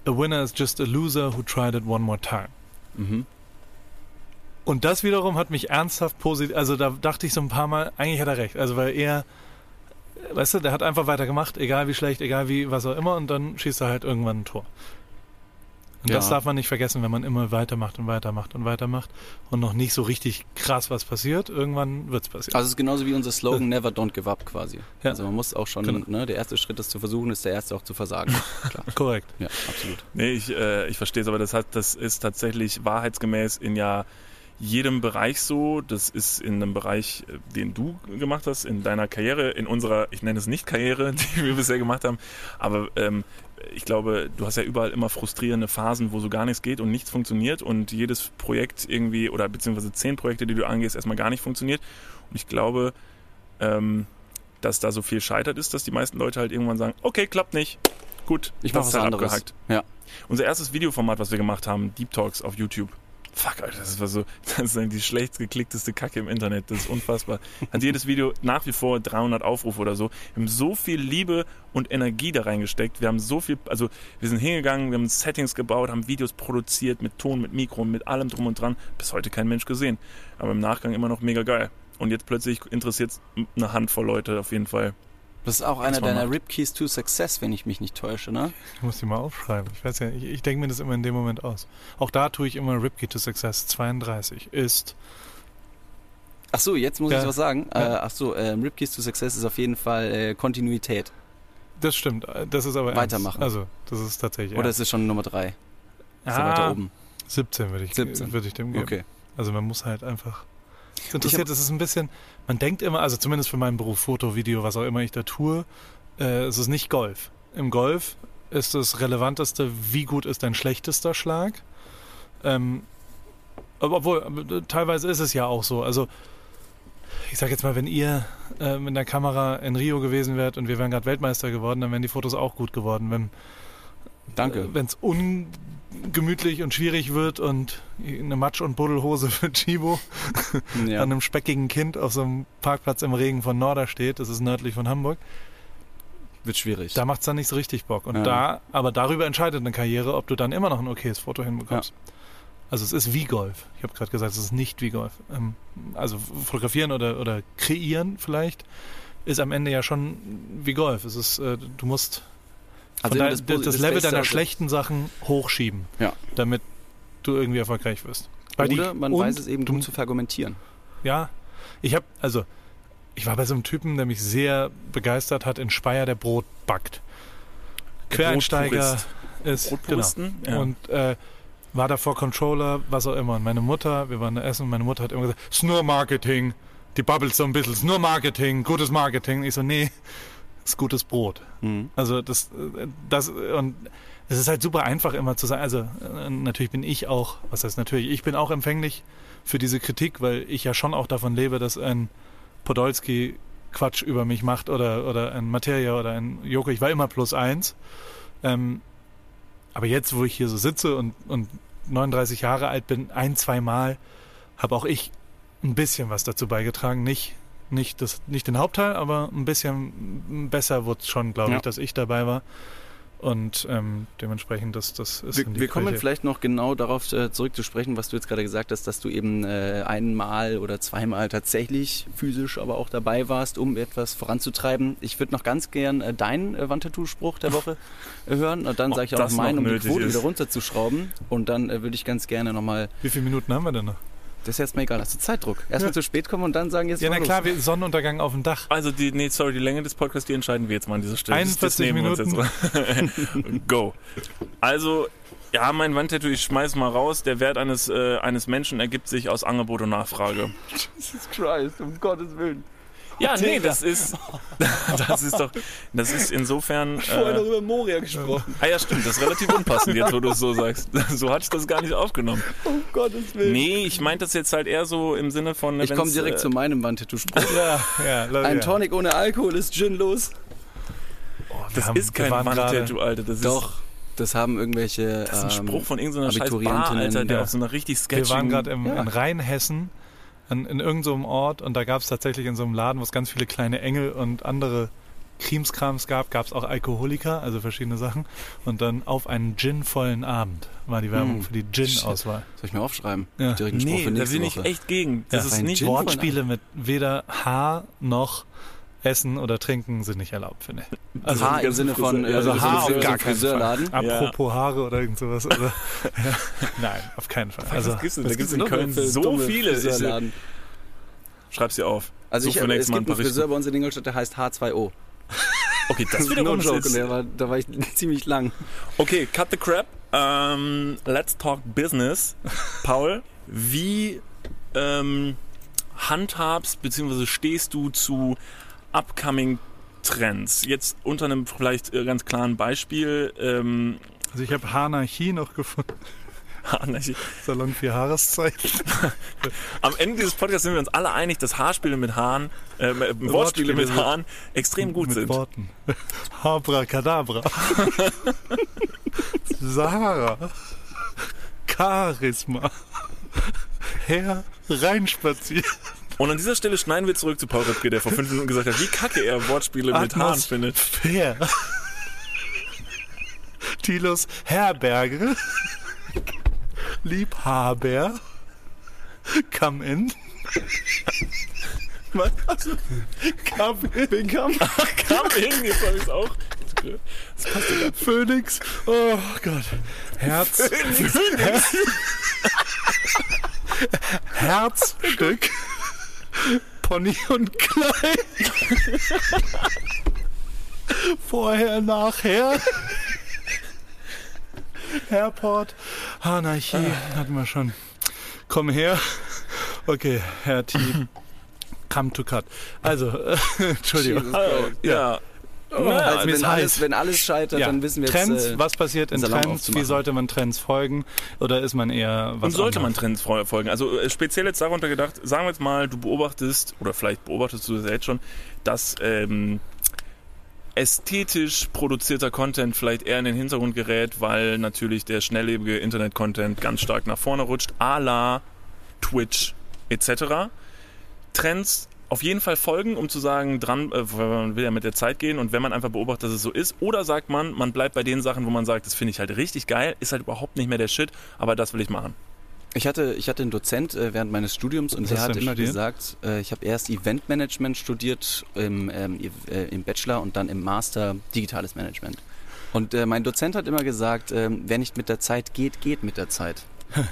A winner is just a loser who tried it one more time. Mhm. Und das wiederum hat mich ernsthaft positiv, also da dachte ich so ein paar Mal, eigentlich hat er recht. Also weil er, weißt du, der hat einfach weitergemacht, egal wie schlecht, egal wie, was auch immer, und dann schießt er halt irgendwann ein Tor. Und Ja. das darf man nicht vergessen, wenn man immer weitermacht und weitermacht und weitermacht und noch nicht so richtig krass was passiert, irgendwann wird's passieren. Also es ist genauso wie unser Slogan Never Don't Give Up quasi. Ja. Also man muss auch schon, Genau. ne, der erste Schritt, das zu versuchen, ist der erste auch zu versagen. <laughs> Klar. Korrekt. Ja, absolut. Nee, ich, äh, ich verstehe es, aber das, hat, das ist tatsächlich wahrheitsgemäß in ja jedem Bereich so. Das ist in einem Bereich, äh, den du gemacht hast, in deiner Karriere, in unserer, ich nenne es nicht Karriere, <laughs> die wir bisher gemacht haben, aber ähm, ich glaube, du hast ja überall immer frustrierende Phasen, wo so gar nichts geht und nichts funktioniert und jedes Projekt irgendwie oder beziehungsweise zehn Projekte, die du angehst, erstmal gar nicht funktioniert. Und ich glaube, ähm, dass da so viel scheitert ist, dass die meisten Leute halt irgendwann sagen, okay, klappt nicht, gut, Ich mache was halt anderes. abgehakt. Ja. Unser erstes Videoformat, was wir gemacht haben, Deep Talks auf YouTube. Fuck, Alter, das war so, <laughs> das ist die schlecht geklickteste Kacke im Internet. Das ist unfassbar. Hat jedes Video nach wie vor 300 Aufrufe oder so. Wir haben so viel Liebe und Energie da reingesteckt. Wir haben so viel, also wir sind hingegangen, wir haben Settings gebaut, haben Videos produziert mit Ton, mit Mikro, mit allem drum und dran. Bis heute kein Mensch gesehen. Aber im Nachgang immer noch mega geil. Und jetzt plötzlich interessiert es eine Handvoll Leute auf jeden Fall. Das ist auch einer deiner. Rip Keys to Success, wenn ich mich nicht täusche, ne? Ich muss die mal aufschreiben. Ich weiß ja, ich, ich denke mir das immer in dem Moment aus. Auch da tue ich immer Ripkey to Success 32 ist Ach so, jetzt muss Ja. ich was sagen. Ja. Äh, ach so, ähm, Rip Keys to Success ist auf jeden Fall äh, Kontinuität. Das stimmt. Das ist aber ernst. Weitermachen. Also, das ist tatsächlich. Oder ernst. ist es schon Nummer drei? Ist Ah, weiter oben? 17 würde ich, 17. würde ich dem geben. Okay. Also man muss halt einfach. Interessiert, es ist ein bisschen, man denkt immer, also zumindest für meinen Beruf, Foto, Video, was auch immer ich da tue, äh, es ist nicht Golf. Im Golf ist das Relevanteste, wie gut ist dein schlechtester Schlag. Ähm, obwohl, teilweise ist es ja auch so. Also ich sag jetzt mal, wenn ihr äh, mit der Kamera in Rio gewesen wärt und wir wären gerade Weltmeister geworden, dann wären die Fotos auch gut geworden. Wenn Danke. wenn es ungemütlich und schwierig wird und eine Matsch- und Buddelhose <laughs> für Chibo <laughs> ja. an einem speckigen Kind auf so einem Parkplatz im Regen von Norder steht, das ist nördlich von Hamburg, Wird schwierig. da macht es dann nicht so richtig Bock. Und Ja. da, aber darüber entscheidet eine Karriere, ob du dann immer noch ein okayes Foto hinbekommst. Also es ist wie Golf. Ich habe gerade gesagt, es ist nicht wie Golf. Ähm, also fotografieren oder, oder kreieren vielleicht ist am Ende ja schon wie Golf. Es ist, äh, du musst Also dein, das- das, das Level deiner also- schlechten Sachen hochschieben, Ja. damit du irgendwie erfolgreich wirst. Weil die- Oder man und weiß es eben gut zu verargumentieren. Ja, ich habe, also, ich war bei so einem Typen, der mich sehr begeistert hat in Speyer, der Brot backt. Quereinsteiger ist, genau. Brotpuristen? Ja. Und äh, war davor Controller, was auch immer. Und meine Mutter, wir waren da essen und meine Mutter hat immer gesagt, es ist nur Marketing. Die babbelt so ein bisschen, es ist nur Marketing, gutes Marketing. Ich so, nee, ist gutes Brot. Mhm. Also das, äh, das und es ist halt super einfach immer zu sagen. Also äh, natürlich bin ich auch, was heißt natürlich, ich bin auch empfänglich für diese Kritik, weil ich ja schon auch davon lebe, dass ein Podolski Quatsch über mich macht oder oder ein Materia oder ein Joko. Ich war immer plus eins. Ähm, aber jetzt, wo ich hier so sitze und, und 39 Jahre alt bin, ein, zwei Mal habe auch ich ein bisschen was dazu beigetragen. Nicht, nicht, das, nicht den Hauptteil, aber ein bisschen besser wurde es schon, glaube Ja. ich, dass ich dabei war. Und ähm, dementsprechend, das, das ist Wir, wir kommen Qualität. vielleicht noch genau darauf äh, zurück zu sprechen, was du jetzt gerade gesagt hast, dass du eben äh, einmal oder zweimal tatsächlich physisch aber auch dabei warst, um etwas voranzutreiben. Ich würde noch ganz gern äh, deinen äh, Wandtattoo-Spruch der Woche äh, hören und dann Ob sage ich auch noch meinen, um die Quote ist. wieder runterzuschrauben. Und dann äh, würde ich ganz gerne nochmal Wie viele Minuten haben wir denn noch? Das ist jetzt mal egal. Hast du Zeitdruck? Erstmal Ja. zu spät kommen und dann sagen jetzt Ja, na los. klar, wir, Sonnenuntergang auf dem Dach. Also, die, nee, sorry, die Länge des Podcasts, die entscheiden wir jetzt mal an dieser Stelle. Das- das 41 nehmen wir uns jetzt mal. <laughs> Go. Also, ja, mein Wandtattoo, ich schmeiß mal raus. Der Wert eines, äh, eines Menschen ergibt sich aus Angebot und Nachfrage. <laughs> Jesus Christ, um Gottes Willen. Ja, nee, das ist, <laughs> das ist doch, das ist insofern, <laughs> Vorher noch äh, über Moria gesprochen. ah ja, stimmt, das ist relativ unpassend jetzt, wo du es so sagst. <laughs> So hatte ich das gar nicht aufgenommen. Um Gottes Willen. Nee, ich meinte das jetzt halt eher so im Sinne von, Ich komme direkt äh, zu meinem Wandtattoo-Spruch. Ja, ja, Leute, Ein ja. Tonic ohne Alkohol ist ginlos. Oh, Das haben- ist wir kein waren gerade- Wandtattoo, Alter. Das Doch, ist, das haben irgendwelche. das ist ein ähm, Spruch von irgendeiner scheiß Bar, Alter, der ja. auf so einer richtig Wir waren gerade im- Ja. in Rheinhessen, an, in irgendeinem so einem Ort, und da gab es tatsächlich in so einem Laden, wo es ganz viele kleine Engel und andere Krimskrams gab, gab es auch Alkoholiker, also verschiedene Sachen. Und dann auf einen ginvollen Abend war die Werbung Hm. für die Gin-Auswahl. Soll ich mir aufschreiben? Ja. Direkt einen Spruch Nee, für da bin ich Woche. echt gegen. Das Ja, ist nicht... Wortspiele mit weder Haar noch Essen oder Trinken sind nicht erlaubt, finde ich. Also, Haar im Sinne von äh, also so Haar auf gar keinen Friseurladen. apropos Haare oder irgend sowas. Also, <laughs> ja. Nein, auf keinen Fall. Also, was gibt's denn? Da gibt's gibt's in Köln so viele. Friseurladen? schreib's dir auf. Also So ich, es gibt ein einen Friseur bei uns in Ingolstadt, der heißt H2O. <laughs> Okay, das ist <laughs> wiederum no joke, ist... der war, da war ich ziemlich lang. Okay, cut the crap. Ähm, let's talk business. Paul, wie ähm, handhabst bzw. stehst du zu upcoming Trends? Jetzt unter einem vielleicht äh, ganz klaren Beispiel. Ähm, also ich habe Haarnarchie noch gefunden. <laughs> Anarchie. Salon für Haareszeichen. <laughs> Am Ende dieses Podcasts sind wir uns alle einig, dass Haarspiele mit Haaren, äh, Wortspiele mit Haaren extrem gut mit sind. Worten. <laughs> Abracadabra. Sarah. Charisma. Herr reinspaziert. Und an dieser Stelle schneiden wir zurück zu Paul Röpke, der vor fünf Minuten gesagt hat, wie kacke er Wortspiele mit Haaren findet. Fair. Tilos Herberge. Liebhaber. Come in. Was? Come in. Come. Kam hin, jetzt habe ich es auch. Das passt sogar. Phoenix. Oh Gott. Herz. Her Herzstück. Pony und Kleid. Vorher, nachher. Airport. Anarchie hatten wir schon. Komm her. Okay, Herr T. Come to cut. Also, äh, <laughs> Entschuldigung. Jesus Also, Christ. ja. Also wenn, alles, wenn alles scheitert, Ja. dann wissen wir jetzt. Trends, äh, was passiert in Trends? Wie sollte man Trends folgen? Oder ist man eher was Und sollte man anderes? Trends fol- folgen? Also äh, speziell jetzt darunter gedacht, sagen wir jetzt mal, du beobachtest, oder vielleicht beobachtest du das jetzt schon, dass ähm, ästhetisch produzierter Content vielleicht eher in den Hintergrund gerät, weil natürlich der schnelllebige Internet-Content ganz stark nach vorne rutscht, à la Twitch etc. Trends auf jeden Fall folgen, um zu sagen, dran, äh, weil man will ja mit der Zeit gehen und wenn man einfach beobachtet, dass es so ist, oder sagt man, man bleibt bei den Sachen, wo man sagt, das finde ich halt richtig geil, ist halt überhaupt nicht mehr der Shit, aber das will ich machen. Ich hatte, ich hatte einen Dozent äh, während meines Studiums und Was der hat immer studiert? gesagt, äh, ich habe erst Eventmanagement studiert im, ähm, äh, im Bachelor und dann im Master Digitales Management. Und äh, mein Dozent hat immer gesagt, ähm, wer nicht mit der Zeit geht, geht mit der Zeit. <laughs>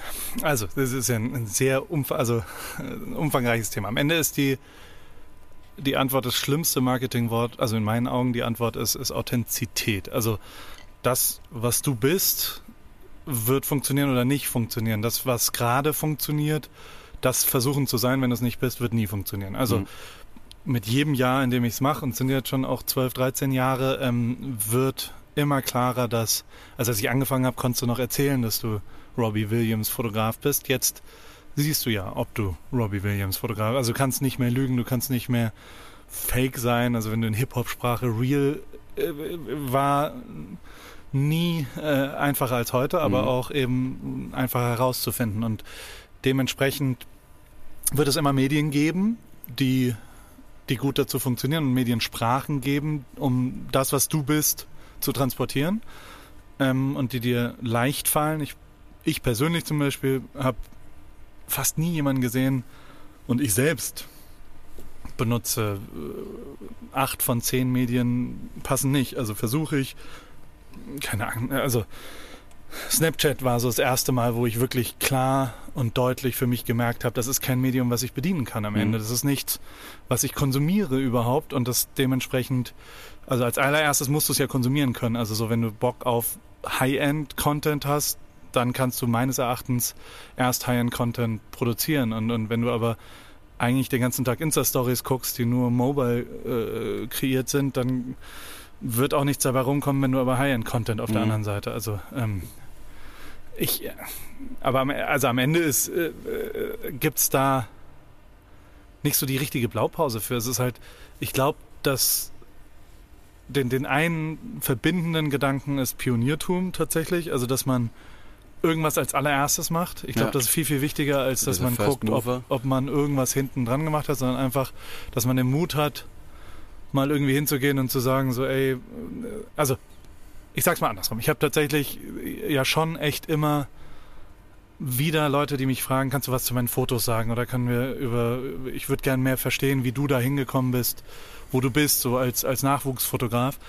Also, das ist ja ein, ein sehr umf also, äh, ein umfangreiches Thema. Am Ende ist die, die Antwort das schlimmste Marketingwort, also in meinen Augen die Antwort ist, ist Authentizität. Also das, was du bist, wird funktionieren oder nicht funktionieren. Das, was gerade funktioniert, das versuchen zu sein, wenn du es nicht bist, wird nie funktionieren. Also Mhm. mit jedem Jahr, in dem ich es mache, und es sind jetzt schon auch 12, 13 Jahre, ähm, wird immer klarer, dass, also als ich angefangen habe, konntest du noch erzählen, dass du Robbie Williams Fotograf bist. Jetzt siehst du ja, ob du Robbie Williams Fotograf, also du kannst nicht mehr lügen, du kannst nicht mehr fake sein. Also wenn du in Hip-Hop-Sprache real äh, war nie äh, einfacher als heute, aber Mhm. auch eben einfacher herauszufinden. Und dementsprechend wird es immer Medien geben, die, die gut dazu funktionieren und Mediensprachen geben, um das, was du bist, zu transportieren ähm, und die dir leicht fallen. Ich, ich persönlich zum Beispiel habe fast nie jemanden gesehen und ich selbst benutze äh, acht von zehn Medien passen nicht. Also versuche ich, keine Ahnung, also Snapchat war so das erste Mal, wo ich wirklich klar und deutlich für mich gemerkt habe, das ist kein Medium, was ich bedienen kann am Mhm. Ende. Das ist nichts, was ich konsumiere überhaupt und das dementsprechend, also als allererstes musst du es ja konsumieren können. Also so, wenn du Bock auf High-End-Content hast, dann kannst du meines Erachtens erst High-End-Content produzieren. Und, und wenn du aber eigentlich den ganzen Tag Insta-Stories guckst, die nur mobile äh, kreiert sind, dann wird auch nichts dabei rumkommen, wenn du aber High-End-Content auf der Mhm. anderen Seite. Also ähm, ich, aber am, also am Ende ist, äh, äh, gibt's da nicht so die richtige Blaupause für. Es ist halt, ich glaube, dass den, den einen verbindenden Gedanken ist Pioniertum tatsächlich, also dass man irgendwas als allererstes macht. Ich glaube, Ja. das ist viel, viel wichtiger, als dass man guckt, ob, ob man irgendwas hinten dran gemacht hat, sondern einfach, dass man den Mut hat, mal irgendwie hinzugehen und zu sagen, so, ey, also, ich sag's mal andersrum. Ich habe tatsächlich äh, ja schon echt immer wieder Leute, die mich fragen, kannst du was zu meinen Fotos sagen oder können wir über, ich würde gern mehr verstehen, wie du da hingekommen bist, wo du bist, so als, als Nachwuchsfotograf.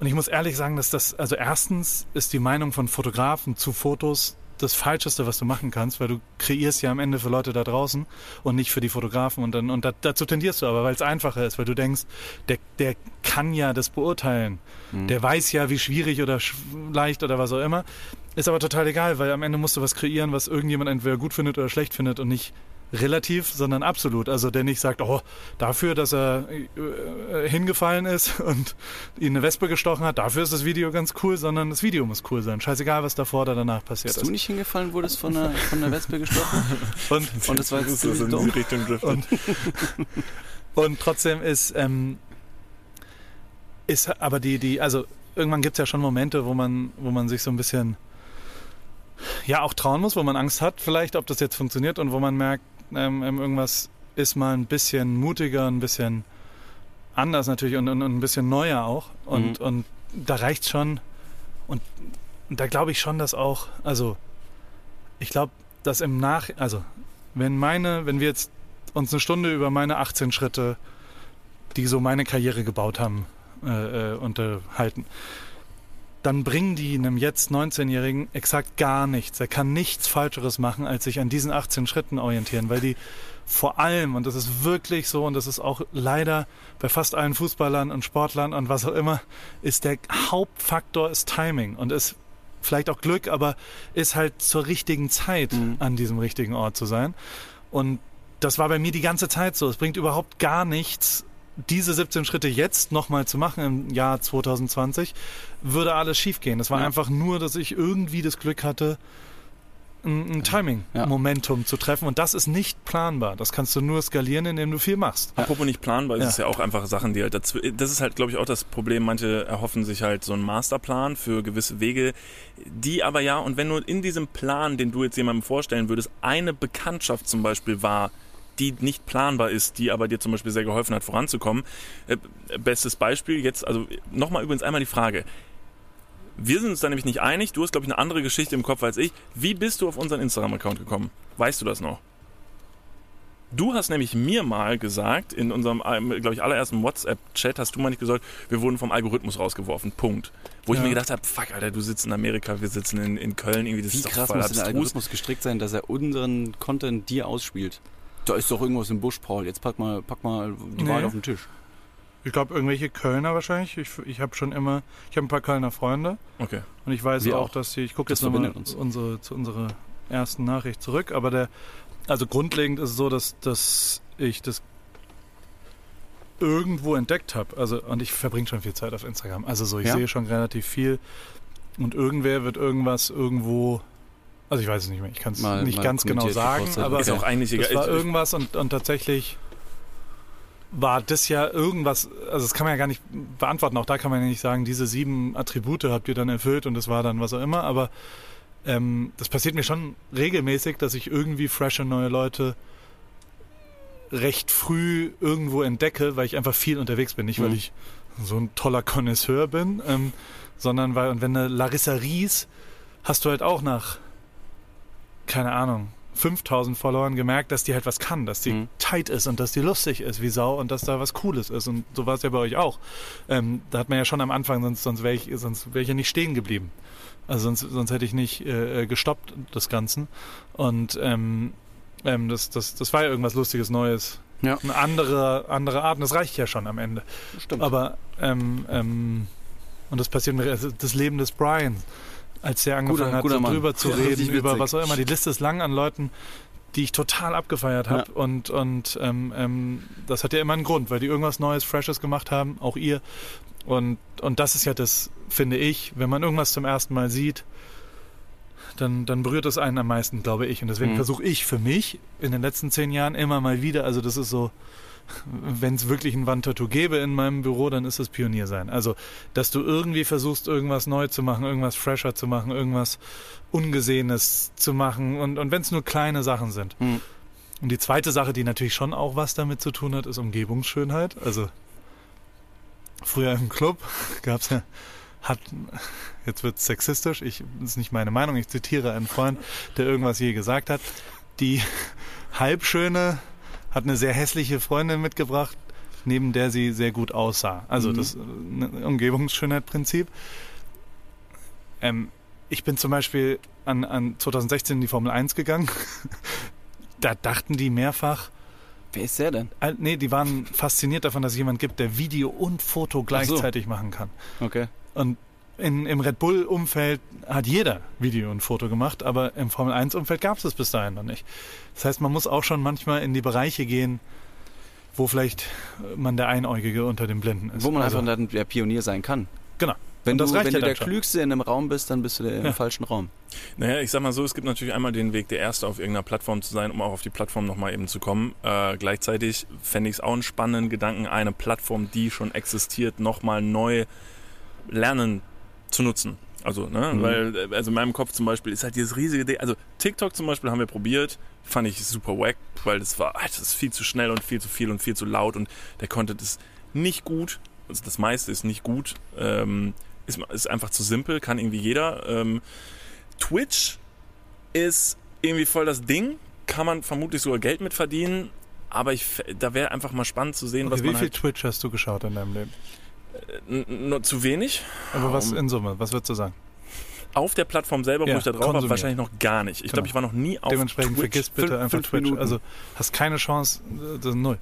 Und ich muss ehrlich sagen, dass das, also erstens ist die Meinung von Fotografen zu Fotos das Falscheste, was du machen kannst, weil du kreierst ja am Ende für Leute da draußen und nicht für die Fotografen und dann und da, dazu tendierst du aber, weil es einfacher ist, weil du denkst, der, der kann ja das beurteilen. Mhm. Der weiß ja, wie schwierig oder sch leicht oder was auch immer. Ist aber total egal, weil am Ende musst du was kreieren, was irgendjemand entweder gut findet oder schlecht findet und nicht relativ, sondern absolut. Also der nicht sagt, oh, dafür, dass er äh, hingefallen ist <laughs> und ihn eine Wespe gestochen hat, dafür ist das Video ganz cool, sondern das Video muss cool sein. Scheißegal, was davor oder danach passiert Bist du ist. nicht hingefallen, wurdest von einer, von einer Wespe gestochen? <laughs> Und, Und das war jetzt das in die Richtung driftet. Und, und trotzdem ist, ähm, ist aber die, die, also irgendwann gibt es ja schon Momente, wo man, wo man sich so ein bisschen ja auch trauen muss, wo man Angst hat, vielleicht, ob das jetzt funktioniert und wo man merkt, ähm, ähm, irgendwas ist mal ein bisschen mutiger, ein bisschen anders natürlich und, und, und ein bisschen neuer auch. Und, Mhm. und da reicht schon. Und, und da glaube ich schon, dass auch, also ich glaube, dass im Nach, also wenn meine, wenn wir jetzt uns eine Stunde über meine 18 Schritte, die so meine Karriere gebaut haben, äh, äh, unterhalten, dann bringen die einem jetzt 19-Jährigen exakt gar nichts. Er kann nichts Falscheres machen, als sich an diesen 18 Schritten orientieren, weil die vor allem, und das ist wirklich so, und das ist auch leider bei fast allen Fußballern und Sportlern und was auch immer, ist der Hauptfaktor ist Timing und ist vielleicht auch Glück, aber ist halt zur richtigen Zeit Mhm. an diesem richtigen Ort zu sein. Und das war bei mir die ganze Zeit so. Es bringt überhaupt gar nichts, diese 17 Schritte jetzt nochmal zu machen im Jahr 2020, würde alles schiefgehen. Es war Ja. einfach nur, dass ich irgendwie das Glück hatte, ein, ein Ja. Timing-Momentum zu treffen. Und das ist nicht planbar. Das kannst du nur skalieren, indem du viel machst. Apropos nicht planbar, ist Ja. es ja auch einfach Sachen, die halt dazu. Das ist halt, glaube ich, auch das Problem. Manche erhoffen sich halt so einen Masterplan für gewisse Wege, die aber ja, und wenn nur in diesem Plan, den du jetzt jemandem vorstellen würdest, eine Bekanntschaft zum Beispiel war, die nicht planbar ist, die aber dir zum Beispiel sehr geholfen hat, voranzukommen. Äh, bestes Beispiel jetzt, also nochmal übrigens einmal die Frage. Wir sind uns da nämlich nicht einig. Du hast, glaube ich, eine andere Geschichte im Kopf als ich. Wie bist du auf unseren Instagram-Account gekommen? Weißt du das noch? Du hast nämlich mir mal gesagt, in unserem, glaube ich, allerersten WhatsApp-Chat hast du mal nicht gesagt, wir wurden vom Algorithmus rausgeworfen. Punkt. Wo ich Ja. mir gedacht habe, fuck, Alter, du sitzt in Amerika, wir sitzen in, in Köln, irgendwie, das Wie ist doch krass voll muss der abstrus. Algorithmus gestrickt sein, dass er unseren Content dir ausspielt? Da ist doch irgendwas im Busch, Paul. Jetzt pack mal, pack mal die Nee. Wahl auf den Tisch. Ich glaube, irgendwelche Kölner wahrscheinlich. Ich, ich habe schon immer, ich habe ein paar Kölner Freunde Okay. und ich weiß auch, auch. dass sie, ich gucke Das jetzt nochmal verbindet uns. unsere, zu unserer ersten Nachricht zurück, aber der, also grundlegend ist es so, dass, dass ich das irgendwo entdeckt habe. Also, und ich verbringe schon viel Zeit auf Instagram. Also so, ich Ja? sehe schon relativ viel und irgendwer wird irgendwas irgendwo, also ich weiß es nicht mehr, ich kann es nicht mal ganz genau sagen, aber Ist auch eigentlich egal. das war irgendwas und, und tatsächlich war das ja irgendwas, also das kann man ja gar nicht beantworten, auch da kann man ja nicht sagen, diese sieben Attribute habt ihr dann erfüllt und das war dann was auch immer, aber ähm, das passiert mir schon regelmäßig, dass ich irgendwie frische neue Leute recht früh irgendwo entdecke, weil ich einfach viel unterwegs bin. Nicht, weil Mhm. ich so ein toller Connoisseur bin, ähm, sondern weil, und wenn eine Larissa Ries hast du halt auch nach, keine Ahnung, 5000 Followern gemerkt, dass die halt was kann, dass die Mhm. tight ist und dass die lustig ist wie Sau und dass da was Cooles ist. Und so war es ja bei euch auch. Ähm, da hat man ja schon am Anfang, sonst, sonst wäre ich, sonst wär ich ja nicht stehen geblieben. Also sonst, sonst hätte ich nicht äh, gestoppt, das Ganze. Und ähm, ähm, das, das, das war ja irgendwas Lustiges, Neues. Ja. Eine andere, andere Art. Und das reicht ja schon am Ende. Stimmt. Aber ähm, ähm, und das passiert mir, also das Leben des Brian, als der angefangen Guter- hat, guter so Mann. drüber zu <laughs> Ja, reden, über was auch immer. Die Liste ist lang an Leuten, die ich total abgefeiert habe. Und, und ähm, ähm, das hat ja immer einen Grund, weil die irgendwas Neues, Freshes gemacht haben, auch ihr. Und, und das ist ja das, finde ich, wenn man irgendwas zum ersten Mal sieht, dann, dann berührt es einen am meisten, glaube ich. Und deswegen Mhm. versuche ich für mich in den letzten zehn Jahren immer mal wieder, also das ist so, wenn es wirklich ein Wandtattoo gäbe in meinem Büro, dann ist es Pionier sein. Also, dass du irgendwie versuchst, irgendwas neu zu machen, irgendwas fresher zu machen, irgendwas Ungesehenes zu machen und, und wenn es nur kleine Sachen sind. Mhm. Und die zweite Sache, die natürlich schon auch was damit zu tun hat, ist Umgebungsschönheit. Also früher im Club <laughs> gab es ja, hat, jetzt wird sexistisch, ich, das ist nicht meine Meinung, ich zitiere einen Freund, der irgendwas je gesagt hat. Die <laughs> Halbschöne hat eine sehr hässliche Freundin mitgebracht, neben der sie sehr gut aussah. Also Mhm. das äh, Umgebungsschönheit-Prinzip. Ähm, ich bin zum Beispiel an, an 2016 in die Formel 1 gegangen. <laughs> da dachten die mehrfach, Wer ist der denn? äh, nee, die waren fasziniert davon, dass es jemand gibt, der Video und Foto gleichzeitig machen kann. Okay. Und in, im Red Bull-Umfeld hat jeder Video und Foto gemacht, aber im Formel 1-Umfeld gab es es bis dahin noch nicht. Das heißt, man muss auch schon manchmal in die Bereiche gehen, wo vielleicht äh, man der Einäugige unter den Blinden ist. Wo man also, einfach dann der Pionier sein kann. Genau. Wenn du, das wenn ja du der schon. Klügste in einem Raum bist, dann bist du der im Ja. falschen Raum. Naja, ich sag mal so, es gibt natürlich einmal den Weg, der Erste auf irgendeiner Plattform zu sein, um auch auf die Plattform nochmal eben zu kommen. Äh, gleichzeitig fände ich es auch einen spannenden Gedanken, eine Plattform, die schon existiert, nochmal neu lernen zu nutzen. Also, ne, Mhm. weil, also in meinem Kopf zum Beispiel ist halt dieses riesige Ding, also TikTok zum Beispiel haben wir probiert, fand ich super wack, weil das war, ah, das ist viel zu schnell und viel zu viel und viel zu laut und der Content ist nicht gut, also das meiste ist nicht gut, ähm, ist, ist einfach zu simpel, kann irgendwie jeder. Ähm, Twitch ist irgendwie voll das Ding, kann man vermutlich sogar Geld mit verdienen, aber ich, da wäre einfach mal spannend zu sehen, Okay, was wie man viel halt, Twitch hast du geschaut in deinem Leben? Nur zu wenig. Aber was in Summe, was würdest du sagen? Auf der Plattform selber, wo Ja, ich da drauf war, wahrscheinlich noch gar nicht. Ich glaube, Genau. ich war noch nie auf Dementsprechend Twitch. vergiss bitte Fünf- einfach fünf Twitch. Minuten. Also hast keine Chance, äh, das ist null.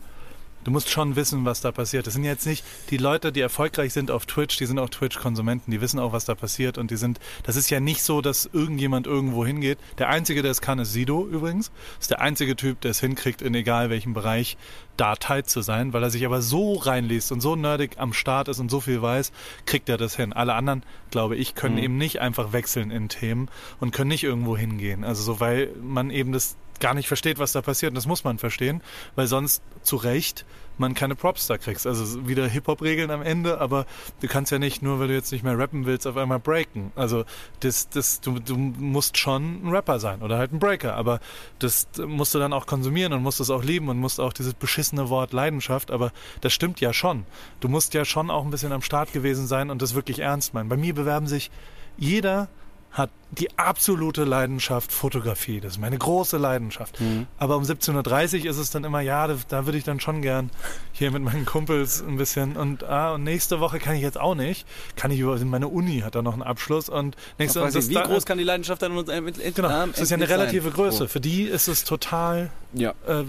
Du musst schon wissen, was da passiert. Das sind jetzt nicht die Leute, die erfolgreich sind auf Twitch, die sind auch Twitch-Konsumenten, die wissen auch, was da passiert und die sind, das ist ja nicht so, dass irgendjemand irgendwo hingeht. Der Einzige, der es kann, ist Sido übrigens. Ist der einzige Typ, der es hinkriegt, in egal welchem Bereich da tight zu sein, weil er sich aber so reinliest und so nerdig am Start ist und so viel weiß, kriegt er das hin. Alle anderen, glaube ich, können Mhm. eben nicht einfach wechseln in Themen und können nicht irgendwo hingehen. Also so, weil man eben das gar nicht versteht, was da passiert. Und das muss man verstehen, weil sonst zu Recht man keine Props da kriegst. Also wieder Hip-Hop-Regeln am Ende, aber du kannst ja nicht, nur weil du jetzt nicht mehr rappen willst, auf einmal breaken. Also das, das, du, du musst schon ein Rapper sein oder halt ein Breaker, aber das musst du dann auch konsumieren und musst es auch lieben und musst auch dieses beschissene Wort Leidenschaft, aber das stimmt ja schon. Du musst ja schon auch ein bisschen am Start gewesen sein und das wirklich ernst meinen. Bei mir bewerben sich jeder hat die absolute Leidenschaft Fotografie. Das ist meine große Leidenschaft. Mhm. Aber um 17.30 Uhr ist es dann immer, ja, da, da würde ich dann schon gern hier mit meinen Kumpels ein bisschen und, ah, und nächste Woche kann ich jetzt auch nicht. Kann ich über meine Uni hat da noch einen Abschluss und nächste Woche wie groß kann die Leidenschaft dann uns Genau, es ist ja eine endlich sein? relative Größe. Oh. Für die ist es total, Ja. äh, äh,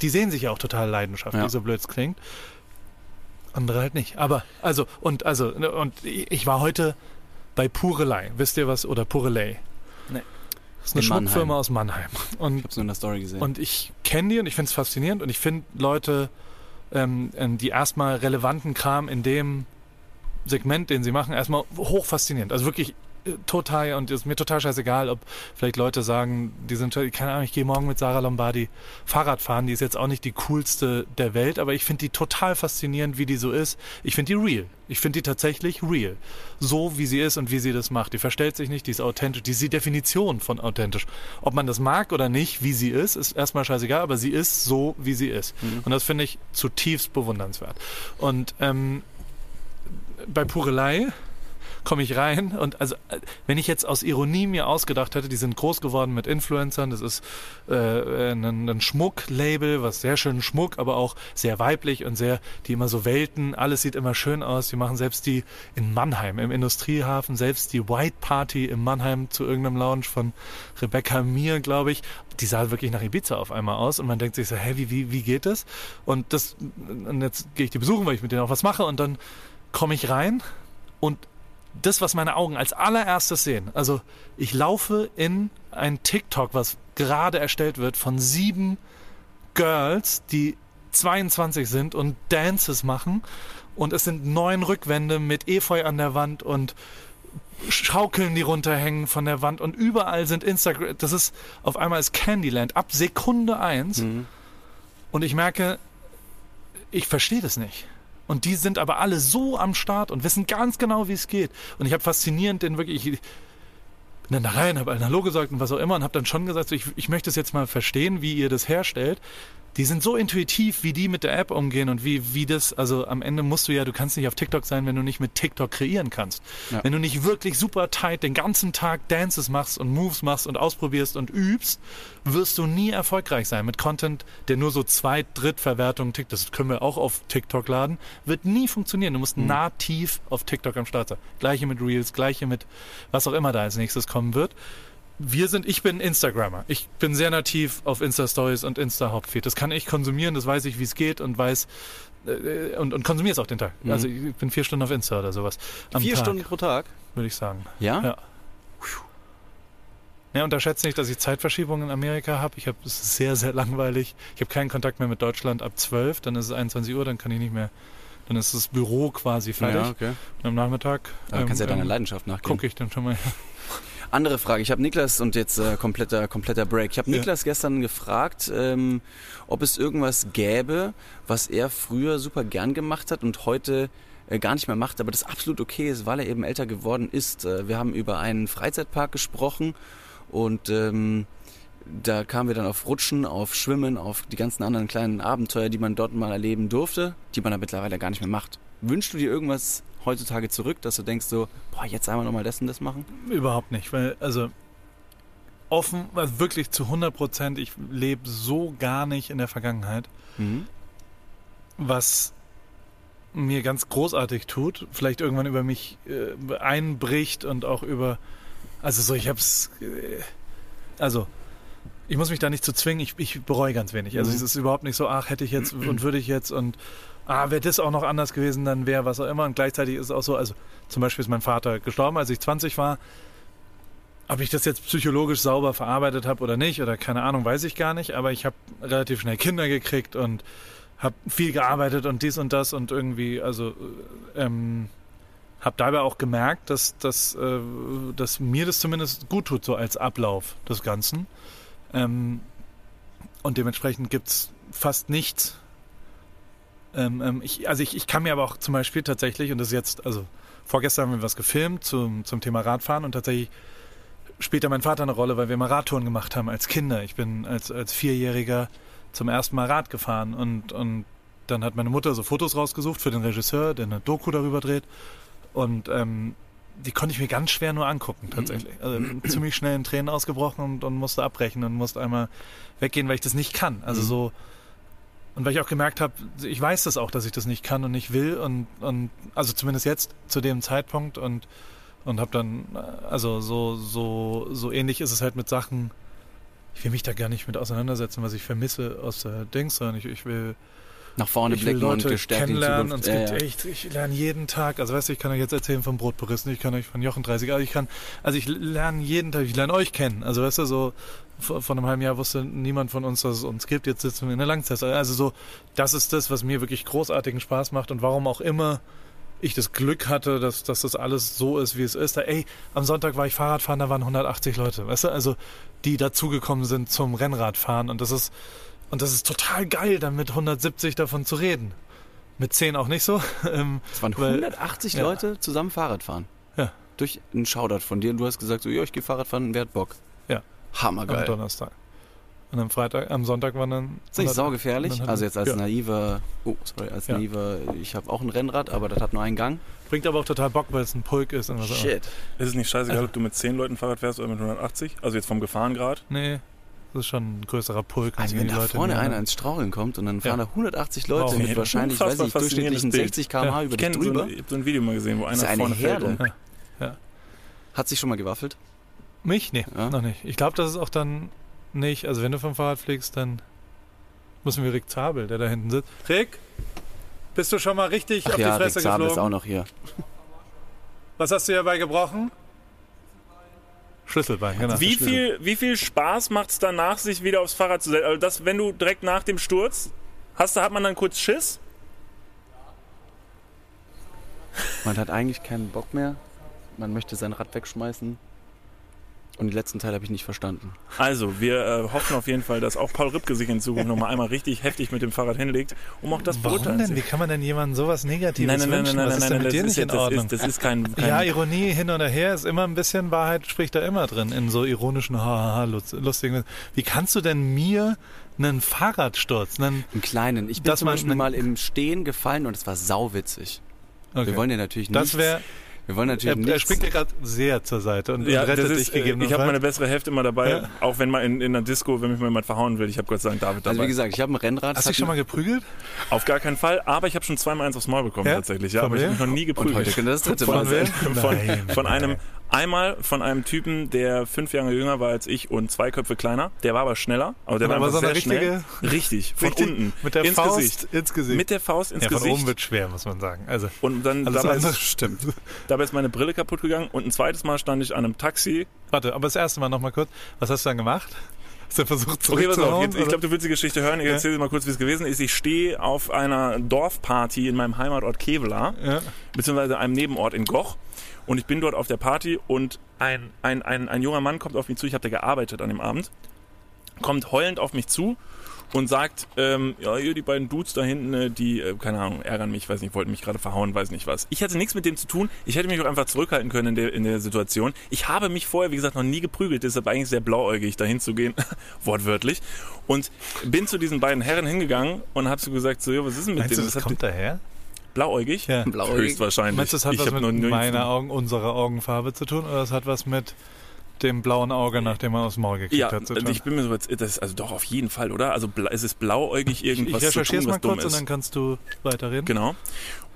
die sehen sich ja auch total leidenschaftlich, Ja. so blöd es klingt. Andere halt nicht. Aber, also, und, also, und ich war heute bei Purelei. Wisst ihr was? Oder Purelei? Nee. Das ist eine. Schmuckfirma aus Mannheim. Und Ich hab's nur in der Story gesehen. und ich kenne die und ich finde es faszinierend und ich finde Leute, ähm, ähm, die erstmal relevanten Kram in dem Segment, den sie machen, erstmal hoch faszinierend. Also wirklich total und ist mir total scheißegal, ob vielleicht Leute sagen, die sind, keine Ahnung, ich gehe morgen mit Sarah Lombardi Fahrrad fahren, die ist jetzt auch nicht die coolste der Welt, aber ich finde die total faszinierend, wie die so ist. Ich finde die real. Ich finde die tatsächlich real. So wie sie ist und wie sie das macht. Die verstellt sich nicht, die ist authentisch. Die ist die Definition von authentisch. Ob man das mag oder nicht, wie sie ist, ist erstmal scheißegal, aber sie ist so, wie sie ist. Mhm. Und das finde ich zutiefst bewundernswert. Und ähm, bei Purelei komme ich rein und also äh, wenn ich jetzt aus Ironie mir ausgedacht hätte, die sind groß geworden mit Influencern, das ist äh, ein, ein Schmucklabel, was sehr schön Schmuck, aber auch sehr weiblich und sehr, die immer so Welten, alles sieht immer schön aus. Die machen selbst die in Mannheim im Industriehafen, selbst die White Party in Mannheim zu irgendeinem Lounge von Rebecca Mir, glaube ich, die sah wirklich nach Ibiza auf einmal aus und man denkt sich so, hä, wie, wie, wie geht das? Und das, und jetzt gehe ich die besuchen, weil ich mit denen auch was mache und dann komme ich rein und das, was meine Augen als allererstes sehen, also ich laufe in ein TikTok, was gerade erstellt wird von sieben Girls, die 22 sind und Dances machen und es sind neun Rückwände mit Efeu an der Wand und Schaukeln, die runterhängen von der Wand und überall sind Instagram. Das ist auf einmal ist Candyland ab Sekunde eins. Mhm. Und ich merke, ich verstehe das nicht. Und die sind aber alle so am Start und wissen ganz genau, wie es geht. Und ich habe faszinierend den wirklich, ich bin dann da rein, habe Hallo gesagt und was auch immer und habe dann schon gesagt, so, ich, ich möchte es jetzt mal verstehen, wie ihr das herstellt. Die sind so intuitiv, wie die mit der App umgehen und wie, wie das, also am Ende musst du ja, du kannst nicht auf TikTok sein, wenn du nicht mit TikTok kreieren kannst. Ja. Wenn du nicht wirklich super tight den ganzen Tag Dances machst und Moves machst und ausprobierst und übst, wirst du nie erfolgreich sein. Mit Content, der nur so Zweit-, Drittverwertungen tickt, das können wir auch auf TikTok laden, wird nie funktionieren. Du musst Mhm. nativ auf TikTok am Start sein. Gleiche mit Reels, gleiche mit was auch immer da als nächstes kommen wird wir sind, ich bin Instagrammer. Ich bin sehr nativ auf Insta-Stories und Insta-Hauptfeed. Das kann ich konsumieren, das weiß ich, wie es geht und weiß äh, und, und konsumiere es auch den Tag. Mhm. Also ich bin vier Stunden auf Insta oder sowas. Am Vier Tag, Stunden pro Tag? würde ich sagen. Ja? Ja. Ja, unterschätzt nicht, dass ich Zeitverschiebungen in Amerika habe. Ich habe es sehr, sehr langweilig. Ich habe keinen Kontakt mehr mit Deutschland ab 12, dann ist es 21 Uhr, dann kann ich nicht mehr. Dann ist das Büro quasi fertig. Ja, okay. Und am Nachmittag Da kannst du ja deiner ähm, Leidenschaft nachgehen. gucke ich dann schon mal. <laughs> Andere Frage. Ich habe Niklas und jetzt äh, kompletter, kompletter Break. Ich habe Ja. Niklas gestern gefragt, ähm, ob es irgendwas gäbe, was er früher super gern gemacht hat und heute äh, gar nicht mehr macht, aber das absolut okay ist, weil er eben älter geworden ist. Äh, wir haben über einen Freizeitpark gesprochen und ähm, da kamen wir dann auf Rutschen, auf Schwimmen, auf die ganzen anderen kleinen Abenteuer, die man dort mal erleben durfte, die man da mittlerweile gar nicht mehr macht. Wünschst du dir irgendwas heutzutage zurück, dass du denkst so, boah, jetzt einmal nochmal das und das machen? Überhaupt nicht, weil, also offen, also wirklich zu 100 Prozent, ich lebe so gar nicht in der Vergangenheit, Mhm. was mir ganz großartig tut, vielleicht irgendwann über mich äh, einbricht und auch über, also so, ich hab's, äh, also ich muss mich da nicht zu zwingen, ich, ich bereue ganz wenig. Also Mhm. es ist überhaupt nicht so, ach, hätte ich jetzt <clears throat> und würde ich jetzt und ah, wäre das auch noch anders gewesen, dann wäre was auch immer. Und gleichzeitig ist es auch so, also zum Beispiel ist mein Vater gestorben, als ich 20 war. Ob ich das jetzt psychologisch sauber verarbeitet habe oder nicht, oder keine Ahnung, weiß ich gar nicht. Aber ich habe relativ schnell Kinder gekriegt und habe viel gearbeitet und dies und das und irgendwie, also ähm, habe dabei auch gemerkt, dass, dass, äh, dass mir das zumindest gut tut, so als Ablauf des Ganzen. Ähm, und dementsprechend gibt's fast nichts. Ähm, ähm, ich, also ich, ich kann mir aber auch zum Beispiel tatsächlich, und das ist jetzt, also vorgestern haben wir was gefilmt zum, zum Thema Radfahren und tatsächlich spielt da mein Vater eine Rolle, weil wir mal Radtouren gemacht haben als Kinder. Ich bin als, als Vierjähriger zum ersten Mal Rad gefahren und, und dann hat meine Mutter so Fotos rausgesucht für den Regisseur, der eine Doku darüber dreht. Und ähm, die konnte ich mir ganz schwer nur angucken, tatsächlich. Also ziemlich schnell in Tränen ausgebrochen und, und musste abbrechen und musste einmal weggehen, weil ich das nicht kann. Also Mhm. so. Und weil ich auch gemerkt habe, ich weiß das auch, dass ich das nicht kann und nicht will und, und also zumindest jetzt zu dem Zeitpunkt und und habe dann also so so so ähnlich ist es halt mit Sachen. Ich will mich da gar nicht mit auseinandersetzen, was ich vermisse aus der Dings, sondern ich, ich will Nach vorne ich will blicken und Leute gestärkt in die kennenlernen und es Ja, gibt ja. echt, ich lerne jeden Tag, also weißt du, ich kann euch jetzt erzählen vom Brotpuristen, ich kann euch von Jochen 30, also ich kann, also ich lerne jeden Tag, ich lerne euch kennen, also weißt du, so vor, einem halben Jahr wusste niemand von uns, dass es uns gibt, jetzt sitzen wir in der Langzeit, also so, das ist das, was mir wirklich großartigen Spaß macht und warum auch immer ich das Glück hatte, dass, dass das alles so ist, wie es ist. Da, ey, am Sonntag war ich Fahrradfahren, da waren 180 Leute, weißt du, also die dazugekommen sind zum Rennradfahren und das ist, und das ist total geil, dann mit 170 davon zu reden. Mit 10 auch nicht so. <laughs> Ähm, Es waren Weil- 180 ja. Leute zusammen Fahrrad fahren. Ja. Durch einen Shoutout von dir und du hast gesagt, so, ja, ich gehe Fahrrad fahren, wer hat Bock? Ja. Hammergeil. am Donnerstag. Und am Freitag, am Sonntag waren dann. Ist nicht 100 saugefährlich. Also jetzt als ja. naiver, oh, sorry, als Ja. naiver, ich habe auch ein Rennrad, aber das hat nur einen Gang. Bringt aber auch total Bock, weil es ein Pulk ist und was auch. Shit. Ist es nicht scheißegal, ob du mit 10 Leuten Fahrrad fährst oder mit 180? Also jetzt vom Gefahrengrad? Nee, das ist schon ein größerer Pulk. Also und wenn da Leute vorne einer ins Straucheln kommt und dann fahren Ja. da 180 Leute Wow. mit wahrscheinlich, weiß nicht, durchschnittlichen faszinierendes 60 km/h über Ich dich kenne so, drüber. ein- ich hab so ein Video mal gesehen, wo einer ist eine vorne. Herde. Um. Hat sich schon mal gewaffelt? Mich? Nee, Ja. noch nicht. Ich glaube, das ist auch dann nicht. Also wenn du vom Fahrrad fliegst, dann müssen wir Rick Zabel, der da hinten sitzt. Rick, bist du schon mal richtig Ach auf ja, die Rick Fresse Zabel ist auch geflogen? noch hier. Was hast du hierbei gebrochen? Schlüsselbein, genau. Wie viel, wie viel Spaß macht es danach, sich wieder aufs Fahrrad zu setzen? Also das, wenn du direkt nach dem Sturz hast, hat man dann kurz Schiss? Man hat eigentlich keinen Bock mehr. Man möchte sein Rad wegschmeißen. Und den letzten Teil habe ich nicht verstanden. Also, wir äh, hoffen auf jeden Fall, dass auch Paul Ripke sich in Zukunft nochmal einmal richtig heftig mit dem Fahrrad hinlegt, um auch das Warum beurteilen denn? zu Wie kann man denn jemandem sowas Negatives Nein, nein, nein, wünschen? nein, nein, Was ist nein, denn nein, mit das dir ist, nicht das Ordnung? ist, das ist kein, <laughs> kein ja, Ironie hin oder her ist immer ein bisschen Wahrheit, spricht da immer drin, in so ironischen, hahaha, lustigen. Wie kannst du denn mir einen Fahrradsturz, einen, Einen kleinen. Ich bin zum Beispiel mal im Stehen gefallen und es war sauwitzig. okay. Wir wollen ja natürlich das nichts. wäre, wir wollen natürlich er, er springt dir gerade sehr zur Seite und, Ja, und rettet das dich äh, ich gegebenenfalls. habe meine bessere Hälfte immer dabei, Ja. auch wenn mal in, in einer Disco, wenn mich mal jemand verhauen will. Ich habe Gott sei Dank David dabei. also wie gesagt, ich habe ein Rennrad. Hast du dich schon mir- mal geprügelt? Auf gar keinen Fall, aber ich habe schon zweimal eins aufs Maul bekommen Ja? tatsächlich. Ja, Von aber ich wem? habe mich noch nie und geprügelt. heute könnte das dritte Von Mal sein. von, von einem einmal von einem Typen, der fünf Jahre jünger war als ich und zwei Köpfe kleiner. Der war aber schneller, aber der war Aber einfach so sehr schnell. richtige- Richtig, von Richtig, unten Mit der ins Faust Gesicht. ins Gesicht. Mit der Faust ins ja, von Gesicht. oben wird schwer, muss man sagen. Also, und dann alles dabei, ist, stimmt. dabei ist meine Brille kaputt gegangen und ein zweites Mal stand ich an einem Taxi. Warte, aber das erste Mal noch mal kurz. Was hast du dann gemacht? Hast du versucht Okay, pass auf, jetzt, ich glaube, du willst die Geschichte hören. Ich Ja. erzähle dir mal kurz, wie es gewesen ist. Ich stehe auf einer Dorfparty in meinem Heimatort Kevela. ja. beziehungsweise einem Nebenort in Goch. Und ich bin dort auf der Party und ein, ein, ein, ein junger Mann kommt auf mich zu, ich habe da gearbeitet an dem Abend, kommt heulend auf mich zu und sagt, ähm, ja, hier die beiden Dudes da hinten, äh, die, äh, keine Ahnung, ärgern mich, weiß nicht, wollten mich gerade verhauen, weiß nicht was. Ich hatte nichts mit dem zu tun, ich hätte mich auch einfach zurückhalten können in der, in der Situation. Ich habe mich vorher, wie gesagt, noch nie geprügelt, deshalb eigentlich sehr blauäugig dahin zu gehen, <laughs> wortwörtlich. Und bin zu diesen beiden Herren hingegangen und habe so gesagt, so, ja, was ist denn mit Meinst du, denen? das Was kommt daher? Blauäugig? Ja. Blauäugig. Höchstwahrscheinlich. Meinst du, das hat ich was mit meiner Augen, unserer Augenfarbe zu tun oder das hat was mit dem blauen Auge, nachdem man aufs Maul gekriegt Ja, hat, zu tun? ich bin mir so jetzt, das ist also doch auf jeden Fall, oder? Also es ist blauäugig ich irgendwas zu tun, es was mal dumm kurz und ist. dann kannst du weiterreden. Genau.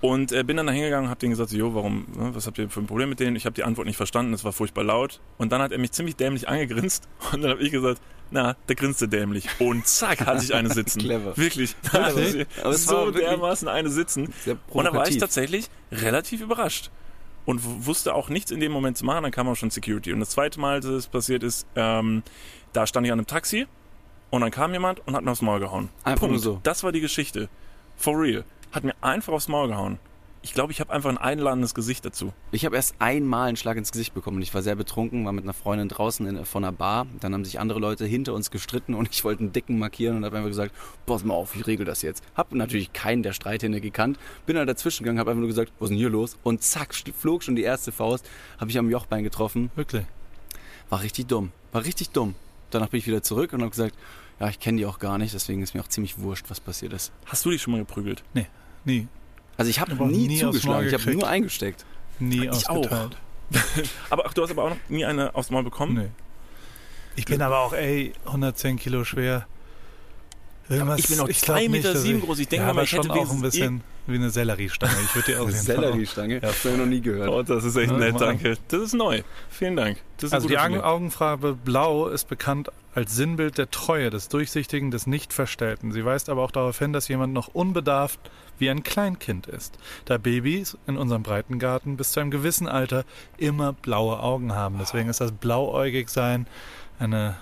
Und äh, bin dann da hingegangen und hab denen gesagt, so, jo, warum, ne, was habt ihr für ein Problem mit denen? Ich habe die Antwort nicht verstanden, es war furchtbar laut. Und dann hat er mich ziemlich dämlich angegrinst <laughs> und dann habe ich gesagt, na, der grinste dämlich. Und zack, hatte ich eine sitzen. <laughs> Clever. Wirklich. <laughs> Wirklich? Aber es so war wirklich dermaßen eine sitzen. Und da war ich tatsächlich relativ überrascht. Und wusste auch nichts in dem Moment zu machen, dann kam auch schon Security. Und das zweite Mal, dass es passiert ist, ähm, da stand ich an einem Taxi und dann kam jemand und hat mir aufs Maul gehauen. Einfach Punkt. so. Das war die Geschichte. For real. Hat mir einfach aufs Maul gehauen. Ich glaube, ich habe einfach ein einladendes Gesicht dazu. Ich habe erst einmal einen Schlag ins Gesicht bekommen und ich war sehr betrunken, war mit einer Freundin draußen in, von einer Bar. Dann haben sich andere Leute hinter uns gestritten und ich wollte einen Dicken markieren und habe einfach gesagt, pass mal auf, ich regel das jetzt. Hab natürlich keinen der Streithähne gekannt, bin dann dazwischen gegangen, habe einfach nur gesagt, was ist denn hier los? Und zack, flog schon die erste Faust, habe ich am Jochbein getroffen. Wirklich. War richtig dumm, war richtig dumm. Danach bin ich wieder zurück und habe gesagt, ja, ich kenne die auch gar nicht, deswegen ist mir auch ziemlich wurscht, was passiert ist. Hast du dich schon mal geprügelt? Nie. Also ich habe auch nie, nie zugeschlagen, ich habe nur eingesteckt. Nie Ich auch. ausgeteilt. <laughs> Aber ach, du hast aber auch noch nie eine aufs Maul bekommen? Nee. Ich bin aber auch, ey, 110 Kilo schwer. Irgendwas, Ich bin zwei nicht, Meter dass sieben groß. Ich denke ja, mal, aber ich hätte schon auch ein bisschen wie eine Selleriestange. Ich würde dir auch Selleriestange? Ja. Das habe ich noch nie gehört. Oh, das ist echt Ja, nett, danke. Das ist neu. Vielen Dank. Das ist ein Also die Augen. Augenfarbe Blau ist bekannt als Sinnbild der Treue, des Durchsichtigen, des Nichtverstellten. Sie weist aber auch darauf hin, dass jemand noch unbedarft wie ein Kleinkind ist, da Babys in unserem Breitengarten bis zu einem gewissen Alter immer blaue Augen haben. Deswegen ist das blauäugig sein eine...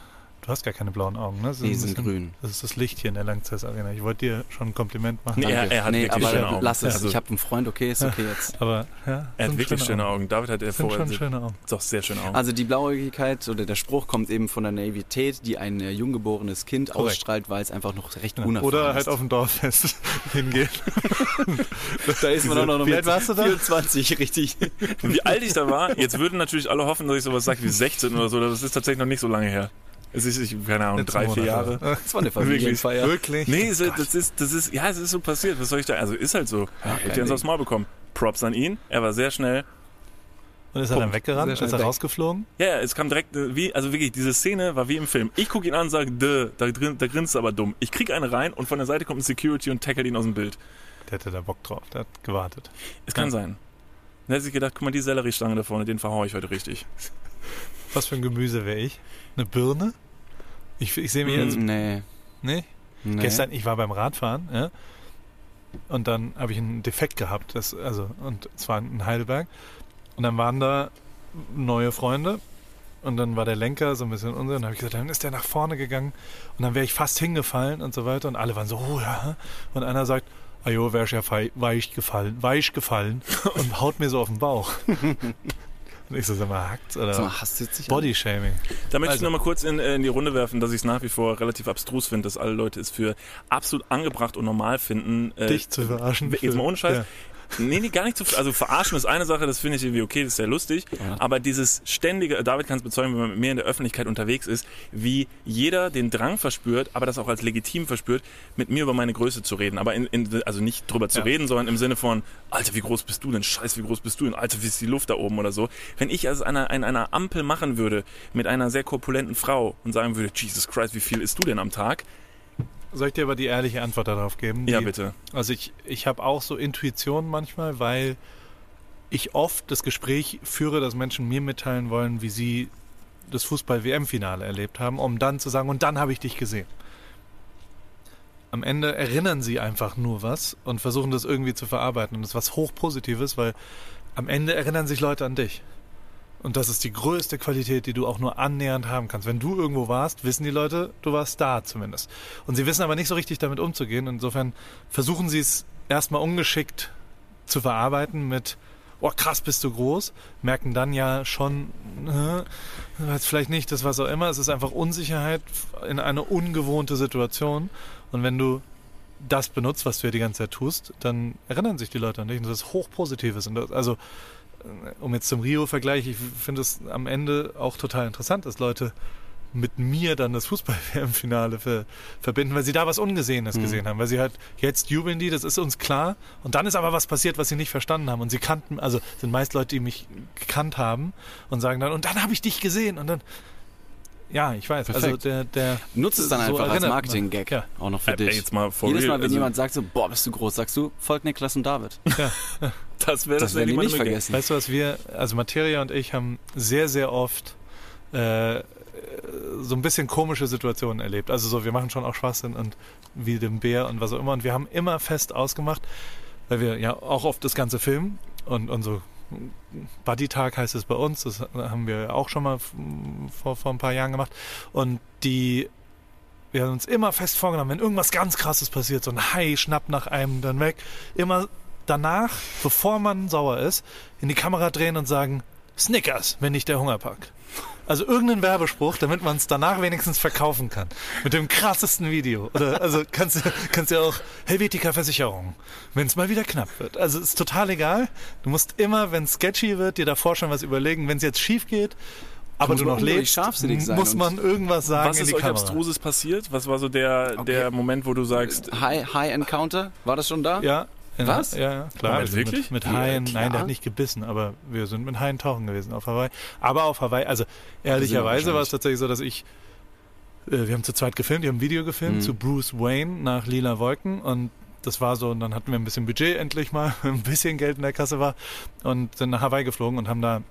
Du hast gar keine blauen Augen, ne? Das ist Die ein sind bisschen- grün. Das ist das Licht hier in der Langzess Arena. Ich wollte dir schon ein Kompliment machen. Nee, er, er hat nee, wirklich aber schöne Augen. lass es. Also, ich habe einen Freund, okay, ist okay jetzt. <laughs> Aber ja, er hat wirklich schöne Augen. David hat er vorher schon schöne Augen. doch sehr schöne Augen. Also die Blauäugigkeit oder der Spruch kommt eben von der Naivität, die ein äh, junggeborenes Kind Korrekt. ausstrahlt, weil es einfach noch recht Ja. unerfahren Oder ist. halt auf dem Dorffest <laughs> hingehen. <laughs> da ist man auch noch Wie mit alt warst du da? 24, richtig. Und wie alt ich da war, jetzt würden natürlich alle hoffen, dass ich sowas sage wie 16 oder so. Das ist tatsächlich noch nicht so lange her. Es ist, ich, keine Ahnung, Letzten drei, vier Jahre. Das war eine <laughs> Familienfeier. Wirklich? Nee, es, das ist, das ist, ja, es ist so passiert. Was soll ich da? Also ist halt so. Ja, er uns Ding. aufs Maul bekommen. Props an ihn. Er war sehr schnell. Und ist er dann weggerannt? Sehr schnell Ist er weg. rausgeflogen? Ja, ja, es kam direkt, äh, wie, also wirklich, diese Szene war wie im Film. Ich gucke ihn an und sage, Dö, da, drin, da grinst er aber dumm. Ich krieg eine rein und von der Seite kommt ein Security und tackelt ihn aus dem Bild. Der hätte da Bock drauf. Der hat gewartet. Es kann Ja. sein. Dann hätte sich gedacht, guck mal, die Selleriestange da vorne, den verhaue ich heute richtig. Was für ein Gemüse wäre ich? Eine Birne? Ich, ich sehe mich Mhm. jetzt. Nee. Nee? nee. Gestern, ich war beim Radfahren, ja. Und dann habe ich einen Defekt gehabt. Das, also, und zwar in Heidelberg. Und dann waren da neue Freunde. Und dann war der Lenker so ein bisschen unser. Und dann habe ich gesagt, dann ist der nach vorne gegangen. Und dann wäre ich fast hingefallen und so weiter. Und alle waren so, oh ja. Und einer sagt, ajo, wärst ja weich gefallen, weich gefallen. <laughs> Und haut mir so auf den Bauch. <laughs> und ich so, sag mal, hackt's? Oder Sag mal, hast du jetzt nicht Bodyshaming. Da möchte ich Also. noch mal kurz in, äh, in die Runde werfen, dass ich es nach wie vor relativ abstrus finde, dass alle Leute es für absolut angebracht und normal finden. äh, Dich zu verarschen. Jetzt mal ohne Scheiß. Ja. Nee, nee, gar nicht zu. Also verarschen ist eine Sache, das finde ich irgendwie okay, das ist sehr lustig. Ja. Aber dieses ständige, David kann es bezeugen, wenn man mit mir in der Öffentlichkeit unterwegs ist, wie jeder den Drang verspürt, aber das auch als legitim verspürt, mit mir über meine Größe zu reden. Aber in, in, also nicht drüber zu Ja. reden, sondern im Sinne von, Alter, wie groß bist du denn? Scheiß, wie groß bist du denn? Alter, wie ist die Luft da oben oder so. Wenn ich als einer, in einer Ampel machen würde mit einer sehr korpulenten Frau und sagen würde, Jesus Christ, wie viel isst du denn am Tag? Soll ich dir aber die ehrliche Antwort darauf geben? Ja, die, bitte. Also ich, ich habe auch so Intuition manchmal, weil ich oft das Gespräch führe, dass Menschen mir mitteilen wollen, wie sie das Fußball-WM-Finale erlebt haben, um dann zu sagen, und dann habe ich dich gesehen. Am Ende erinnern sie einfach nur was und versuchen das irgendwie zu verarbeiten. Und das ist was hochpositives, weil am Ende erinnern sich Leute an dich. Und das ist die größte Qualität, die du auch nur annähernd haben kannst. Wenn du irgendwo warst, wissen die Leute, du warst da zumindest. Und sie wissen aber nicht so richtig damit umzugehen. Insofern versuchen sie es erstmal ungeschickt zu verarbeiten mit, oh krass, bist du groß. Merken dann ja schon, äh, vielleicht nicht, das was auch immer. Es ist einfach Unsicherheit in eine ungewohnte Situation. Und wenn du das benutzt, was du ja die ganze Zeit tust, dann erinnern sich die Leute an dich. Und das ist hochpositives. Und also, um jetzt zum Rio-Vergleich, ich finde es am Ende auch total interessant, dass Leute mit mir dann das Fußball-WM-Finale ver verbinden, weil sie da was Ungesehenes Mhm. gesehen haben. Weil sie halt, jetzt jubeln die, das ist uns klar. Und dann ist aber was passiert, was sie nicht verstanden haben. Und sie kannten, also sind meist Leute, die mich gekannt haben und sagen dann, und dann habe ich dich gesehen. Und dann, ja, ich weiß. Also Perfekt. der, der Nutzt es dann so einfach als. Marketing-Gag. Ja. Auch noch für Ey, dich. jetzt mal for Jedes. Mal, wenn also, jemand sagt so, boah, bist du groß, sagst du, folgt Niklas und David. <laughs> das wäre Das die wär nicht meine Gag. vergessen. Weißt du, was wir, also Materia und ich haben sehr, sehr oft äh, so ein bisschen komische Situationen erlebt. Also so, wir machen schon auch Schwachsinn und wie dem Bär und was auch immer. Und wir haben immer fest ausgemacht, weil wir ja auch oft das ganze filmen und, und so Buddy-Tag heißt es bei uns, das haben wir auch schon mal vor, vor ein paar Jahren gemacht. Und die, wir haben uns immer fest vorgenommen, wenn irgendwas ganz krasses passiert, so ein Hai schnappt nach einem dann weg, immer danach, bevor man sauer ist, in die Kamera drehen und sagen, Snickers, wenn nicht der Hungerpack. Also irgendeinen Werbespruch, damit man es danach wenigstens verkaufen kann. Mit dem krassesten Video. Oder also kannst du kannst ja auch Helvetica Versicherung, wenn es mal wieder knapp wird. Also ist total egal. Du musst immer, wenn es sketchy wird, dir davor schon was überlegen. Wenn es jetzt schief geht, aber muss du man noch lebst, muss man irgendwas sagen Was in ist die euch Kamera. Abstruses passiert? Was war so der, Okay. der Moment, wo du sagst, High, High Encounter, war das schon da? Ja. Was? Ja, ja, klar. Moment, wirklich? Mit, mit Ja, Haien, klar. nein, der hat nicht gebissen, aber wir sind mit Haien tauchen gewesen auf Hawaii. Aber auf Hawaii, also ehrlicherweise war es tatsächlich so, dass ich, äh, wir haben zu zweit gefilmt, wir haben ein Video gefilmt Mhm. zu Bruce Wayne nach Lila Wolken und das war so, und dann hatten wir ein bisschen Budget endlich mal, <laughs> ein bisschen Geld in der Kasse war und sind nach Hawaii geflogen und haben da ein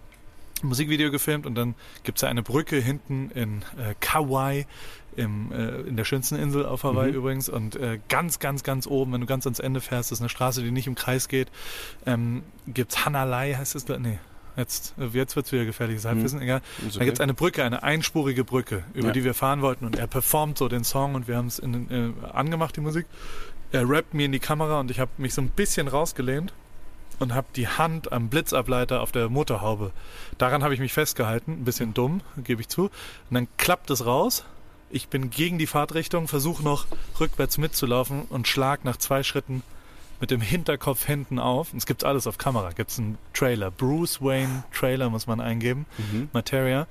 Musikvideo gefilmt und dann gibt's ja eine Brücke hinten in äh, Kauai, im, äh, in der schönsten Insel auf Hawaii Mhm. übrigens und äh, ganz, ganz, ganz oben, wenn du ganz ans Ende fährst, das ist eine Straße, die nicht im Kreis geht, ähm, gibt's Hanalei, heißt es, nee, jetzt, jetzt wird's wieder gefährliches Halbwissen, egal. Ist Da okay. gibt's eine Brücke, eine einspurige Brücke, über Ja. die wir fahren wollten und er performt so den Song und wir haben es äh, angemacht, die Musik. Er rappt mir in die Kamera und ich habe mich so ein bisschen rausgelehnt und habe die Hand am Blitzableiter auf der Motorhaube. Daran habe ich mich festgehalten, ein bisschen dumm, gebe ich zu. Und dann klappt es raus. Ich bin gegen die Fahrtrichtung, versuche noch rückwärts mitzulaufen und schlag nach zwei Schritten mit dem Hinterkopf hinten auf. Und es gibt alles auf Kamera. Gibt es einen Trailer. Bruce Wayne Trailer muss man eingeben. Mhm. Materia.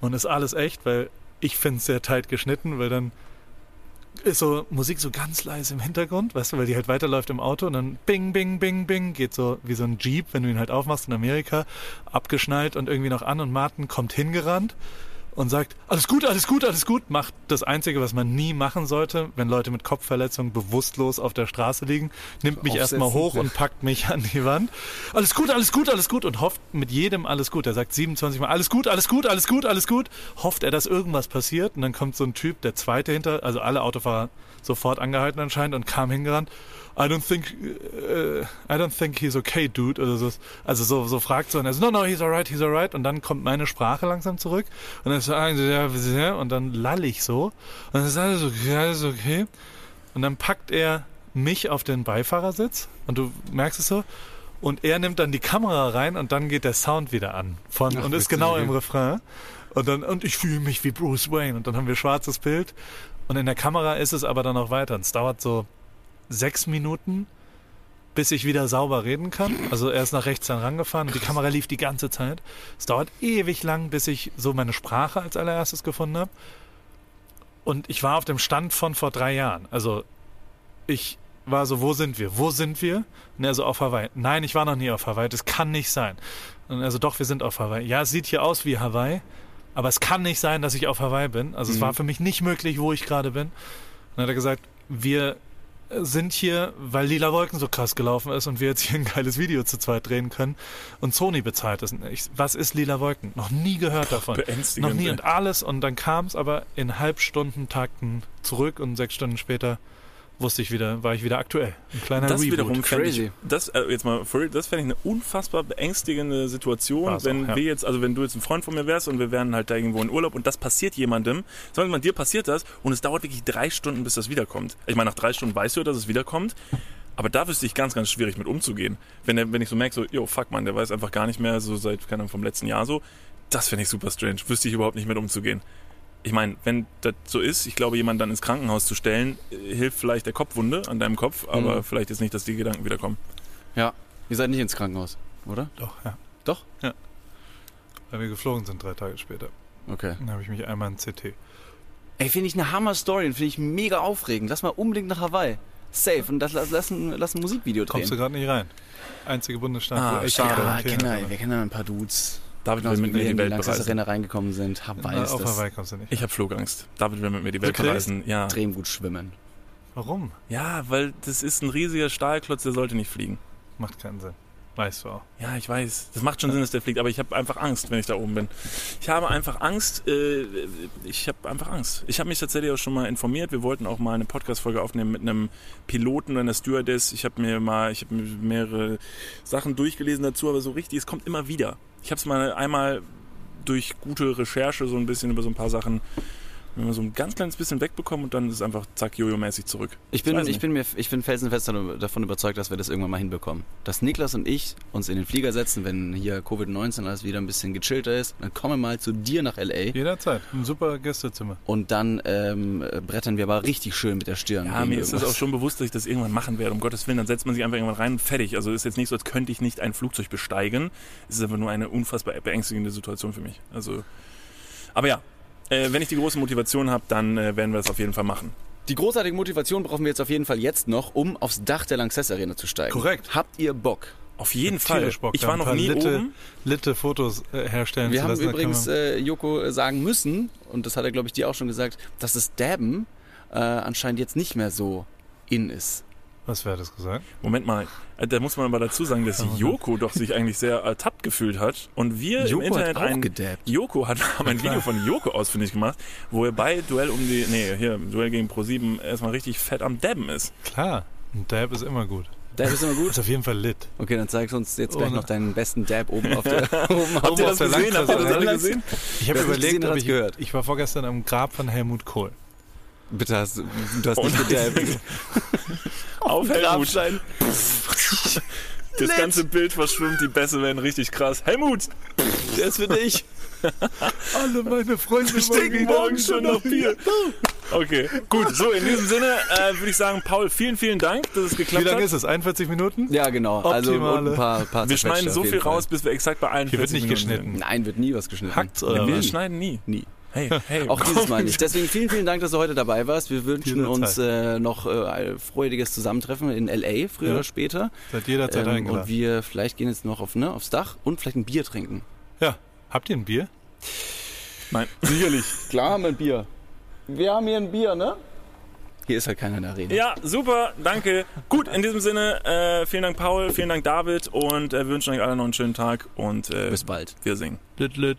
Und ist alles echt, weil Ich finde es sehr tight geschnitten, weil dann ist so Musik so ganz leise im Hintergrund, weißt du, weil die halt weiterläuft im Auto und dann bing, bing, bing, bing, geht so wie so ein Jeep, wenn du ihn halt aufmachst in Amerika, abgeschnallt und irgendwie noch an und Martin kommt hingerannt und sagt, alles gut, alles gut, alles gut, macht das Einzige, was man nie machen sollte, wenn Leute mit Kopfverletzungen bewusstlos auf der Straße liegen, nimmt mich erstmal hoch und packt mich an die Wand. Alles gut, alles gut, alles gut und hofft mit jedem alles gut. Er sagt 27 Mal, alles gut, alles gut, alles gut, alles gut. Hofft er, dass irgendwas passiert und dann kommt so ein Typ, der zweite hinter, also alle Autofahrer sofort angehalten anscheinend und kam hingerannt. I don't think, uh, I don't think he's okay, dude. Also so, also so, so fragt so und er so, no, no, he's alright, he's alright. Und dann kommt meine Sprache langsam zurück und dann sagen sie, ja, und dann lall ich so und dann ist alles okay, alles okay. Und dann packt er mich auf den Beifahrersitz und du merkst es so. Und er nimmt dann die Kamera rein und dann geht der Sound wieder an. Von, Ach, und ist genau im Refrain. Und dann, und ich fühle mich wie Bruce Wayne. Und dann haben wir schwarzes Bild. Und in der Kamera ist es aber dann noch weiter. Und es dauert so sechs Minuten, bis ich wieder sauber reden kann. Also er ist nach rechts dann rangefahren und die Kamera lief die ganze Zeit. Es dauert ewig lang, bis ich so meine Sprache als allererstes gefunden habe. Und ich war auf dem Stand von vor drei Jahren. Also ich war so, wo sind wir? Wo sind wir? Und er so, auf Hawaii. Nein, ich war noch nie auf Hawaii. Das kann nicht sein. Und er so, doch, wir sind auf Hawaii. Ja, es sieht hier aus wie Hawaii, aber es kann nicht sein, dass ich auf Hawaii bin. Also mhm. es war für mich nicht möglich, wo ich gerade bin. Und dann hat er gesagt, wir sind hier, weil Lila Wolken so krass gelaufen ist und wir jetzt hier ein geiles Video zu zweit drehen können und Sony bezahlt ist. was ist Lila Wolken? Noch nie gehört davon. Noch nie und alles und dann kam es aber in Halbstundentakten zurück und sechs Stunden später wusste ich wieder, war ich wieder aktuell. Ein kleiner das Reboot. wiederum crazy. Ich, das äh, jetzt mal, das fände ich eine unfassbar beängstigende Situation, War's wenn auch, ja. wir jetzt, also wenn du jetzt ein Freund von mir wärst und wir wären halt da irgendwo in Urlaub und das passiert jemandem, sagen wir mal, dir passiert das und es dauert wirklich drei Stunden, bis das wiederkommt. Ich meine, nach drei Stunden weißt du, dass es wiederkommt. Aber da wüsste ich ganz, ganz schwierig mit umzugehen. Wenn, der, wenn ich so merke, so, yo, fuck man, der weiß einfach gar nicht mehr, so seit, keine Ahnung, vom letzten Jahr so, das finde ich super strange. Wüsste ich überhaupt nicht mit umzugehen ich meine, wenn das so ist, ich glaube, jemanden dann ins Krankenhaus zu stellen, äh, hilft vielleicht der Kopfwunde an deinem Kopf, aber mhm. vielleicht ist nicht, dass die Gedanken wiederkommen. Ja, ihr seid nicht ins Krankenhaus, oder? Doch, ja. Doch? Ja. Weil wir geflogen sind drei Tage später. Okay. Dann habe ich mich einmal in CT. Ey, finde ich eine Hammer-Story und finde ich mega aufregend. Lass mal unbedingt nach Hawaii. Safe. Und das, lass, lass, ein, lass ein Musikvideo drehen. Kommst du gerade nicht rein. Einzige Bundesstaat, ah, wo echt ja, wir, wir kennen ja ein paar Dudes. David will mit mir die Welt bereisen. Arena reingekommen sind. Hawaii ist auf. Hawaii kommst du nicht. Ich habe Flugangst. David will mit mir die Welt Wirklich? bereisen. Ja. Extrem gut schwimmen. Warum? Ja, weil das ist ein riesiger Stahlklotz, der sollte nicht fliegen. Macht keinen Sinn. Weißt du auch. Ja, ich weiß. Das macht schon Sinn, dass der fliegt, aber ich habe einfach Angst, wenn ich da oben bin. Ich habe einfach Angst. Äh, ich habe einfach Angst. Ich habe mich tatsächlich auch schon mal informiert. Wir wollten auch mal eine Podcast-Folge aufnehmen mit einem Piloten oder einer Stewardess. Ich habe mir mal, ich habe mehrere Sachen durchgelesen dazu, aber so richtig, es kommt immer wieder. Ich habe es mal einmal durch gute Recherche so ein bisschen über so ein paar Sachen wenn wir so ein ganz kleines bisschen wegbekommen und dann ist es einfach zack Jojo-mäßig zurück. Ich bin, ich, bin mir, ich bin felsenfest davon überzeugt, dass wir das irgendwann mal hinbekommen. Dass Niklas und ich uns in den Flieger setzen, wenn hier Covid-19 alles wieder ein bisschen gechillter ist, dann kommen wir mal zu dir nach L.A. Jederzeit. Ein super Gästezimmer. Und dann ähm, brettern wir aber richtig schön mit der Stirn. Ja, mir ist das auch schon bewusst, dass ich das irgendwann machen werde. Um Gottes Willen, dann setzt man sich einfach irgendwann rein und fertig. Also ist jetzt nicht so, als könnte ich nicht ein Flugzeug besteigen. Es ist aber nur eine unfassbar beängstigende Situation für mich. Also, aber ja, äh, wenn ich die große Motivation habe, dann äh, werden wir das auf jeden Fall machen. Die großartige Motivation brauchen wir jetzt auf jeden Fall jetzt noch, um aufs Dach der Lanxess Arena zu steigen. Korrekt. Habt ihr Bock? Auf jeden Fall. Bock, ich war noch nie Litte, oben. Litte Fotos äh, herstellen Wir zu haben übrigens äh, Joko sagen müssen, und das hat er, glaube ich, dir auch schon gesagt, dass das Dabben äh, anscheinend jetzt nicht mehr so in ist. Was wäre das gesagt? Moment mal, äh, da muss man aber dazu sagen, dass Joko doch sich eigentlich sehr ertappt gefühlt hat und wir Joko im Internet hat auch ein. Joko hat haben ein Video von Joko ausfindig gemacht, wo er bei Duell um die nee, hier Duell gegen Pro 7 erstmal richtig fett am Dabben ist. Klar, ein Dab ist immer gut. Dab ist immer gut? Ist auf jeden Fall lit. Okay, dann zeigst du uns jetzt gleich oh, noch deinen besten Dab oben auf der <laughs> oben Habt ihr das gesehen? Habt ihr das alle gesehen? Ich habe überlegt, gesehen, ob ich, gehört. ich war vorgestern am Grab von Helmut Kohl. Bitte hast du, du hast nicht gedabbt. Auf Grabstein. Das ganze Bild verschwimmt, die Bässe werden richtig krass. Helmut! Der ist für dich. Alle meine Freunde stinken morgen schon nach Bier. Okay, gut. So, in diesem Sinne äh, würde ich sagen, Paul, vielen, vielen Dank, dass es geklappt hat. Wie lange ist es? 41 Minuten? Ja, genau. Also ein paar, paar Wir schneiden so viel Fall. raus, bis wir exakt bei 41 Hier wird nicht Minuten geschnitten. Sind. Nein, wird nie was geschnitten. Hackt's oder Wir schneiden nie. Nie. Hey, <laughs> hey. Auch dieses Mal nicht. Deswegen vielen, vielen Dank, dass du heute dabei warst. Wir wünschen uns äh, noch äh, ein freudiges Zusammentreffen in L.A. früher Ja. oder später. Seid jederzeit Ähm, eingeladen. und wir vielleicht gehen jetzt noch auf, ne, aufs Dach und vielleicht ein Bier trinken. ja. Habt ihr ein Bier? Nein. <laughs> Sicherlich. Klar haben wir ein Bier. Wir haben hier ein Bier, ne? Hier ist halt keiner in der Arena. Ja, super, danke. Gut, in diesem Sinne, äh, vielen Dank Paul, vielen Dank David und äh, wir wünschen euch alle noch einen schönen Tag und äh, Bis bald. wir singen. Lit, lit.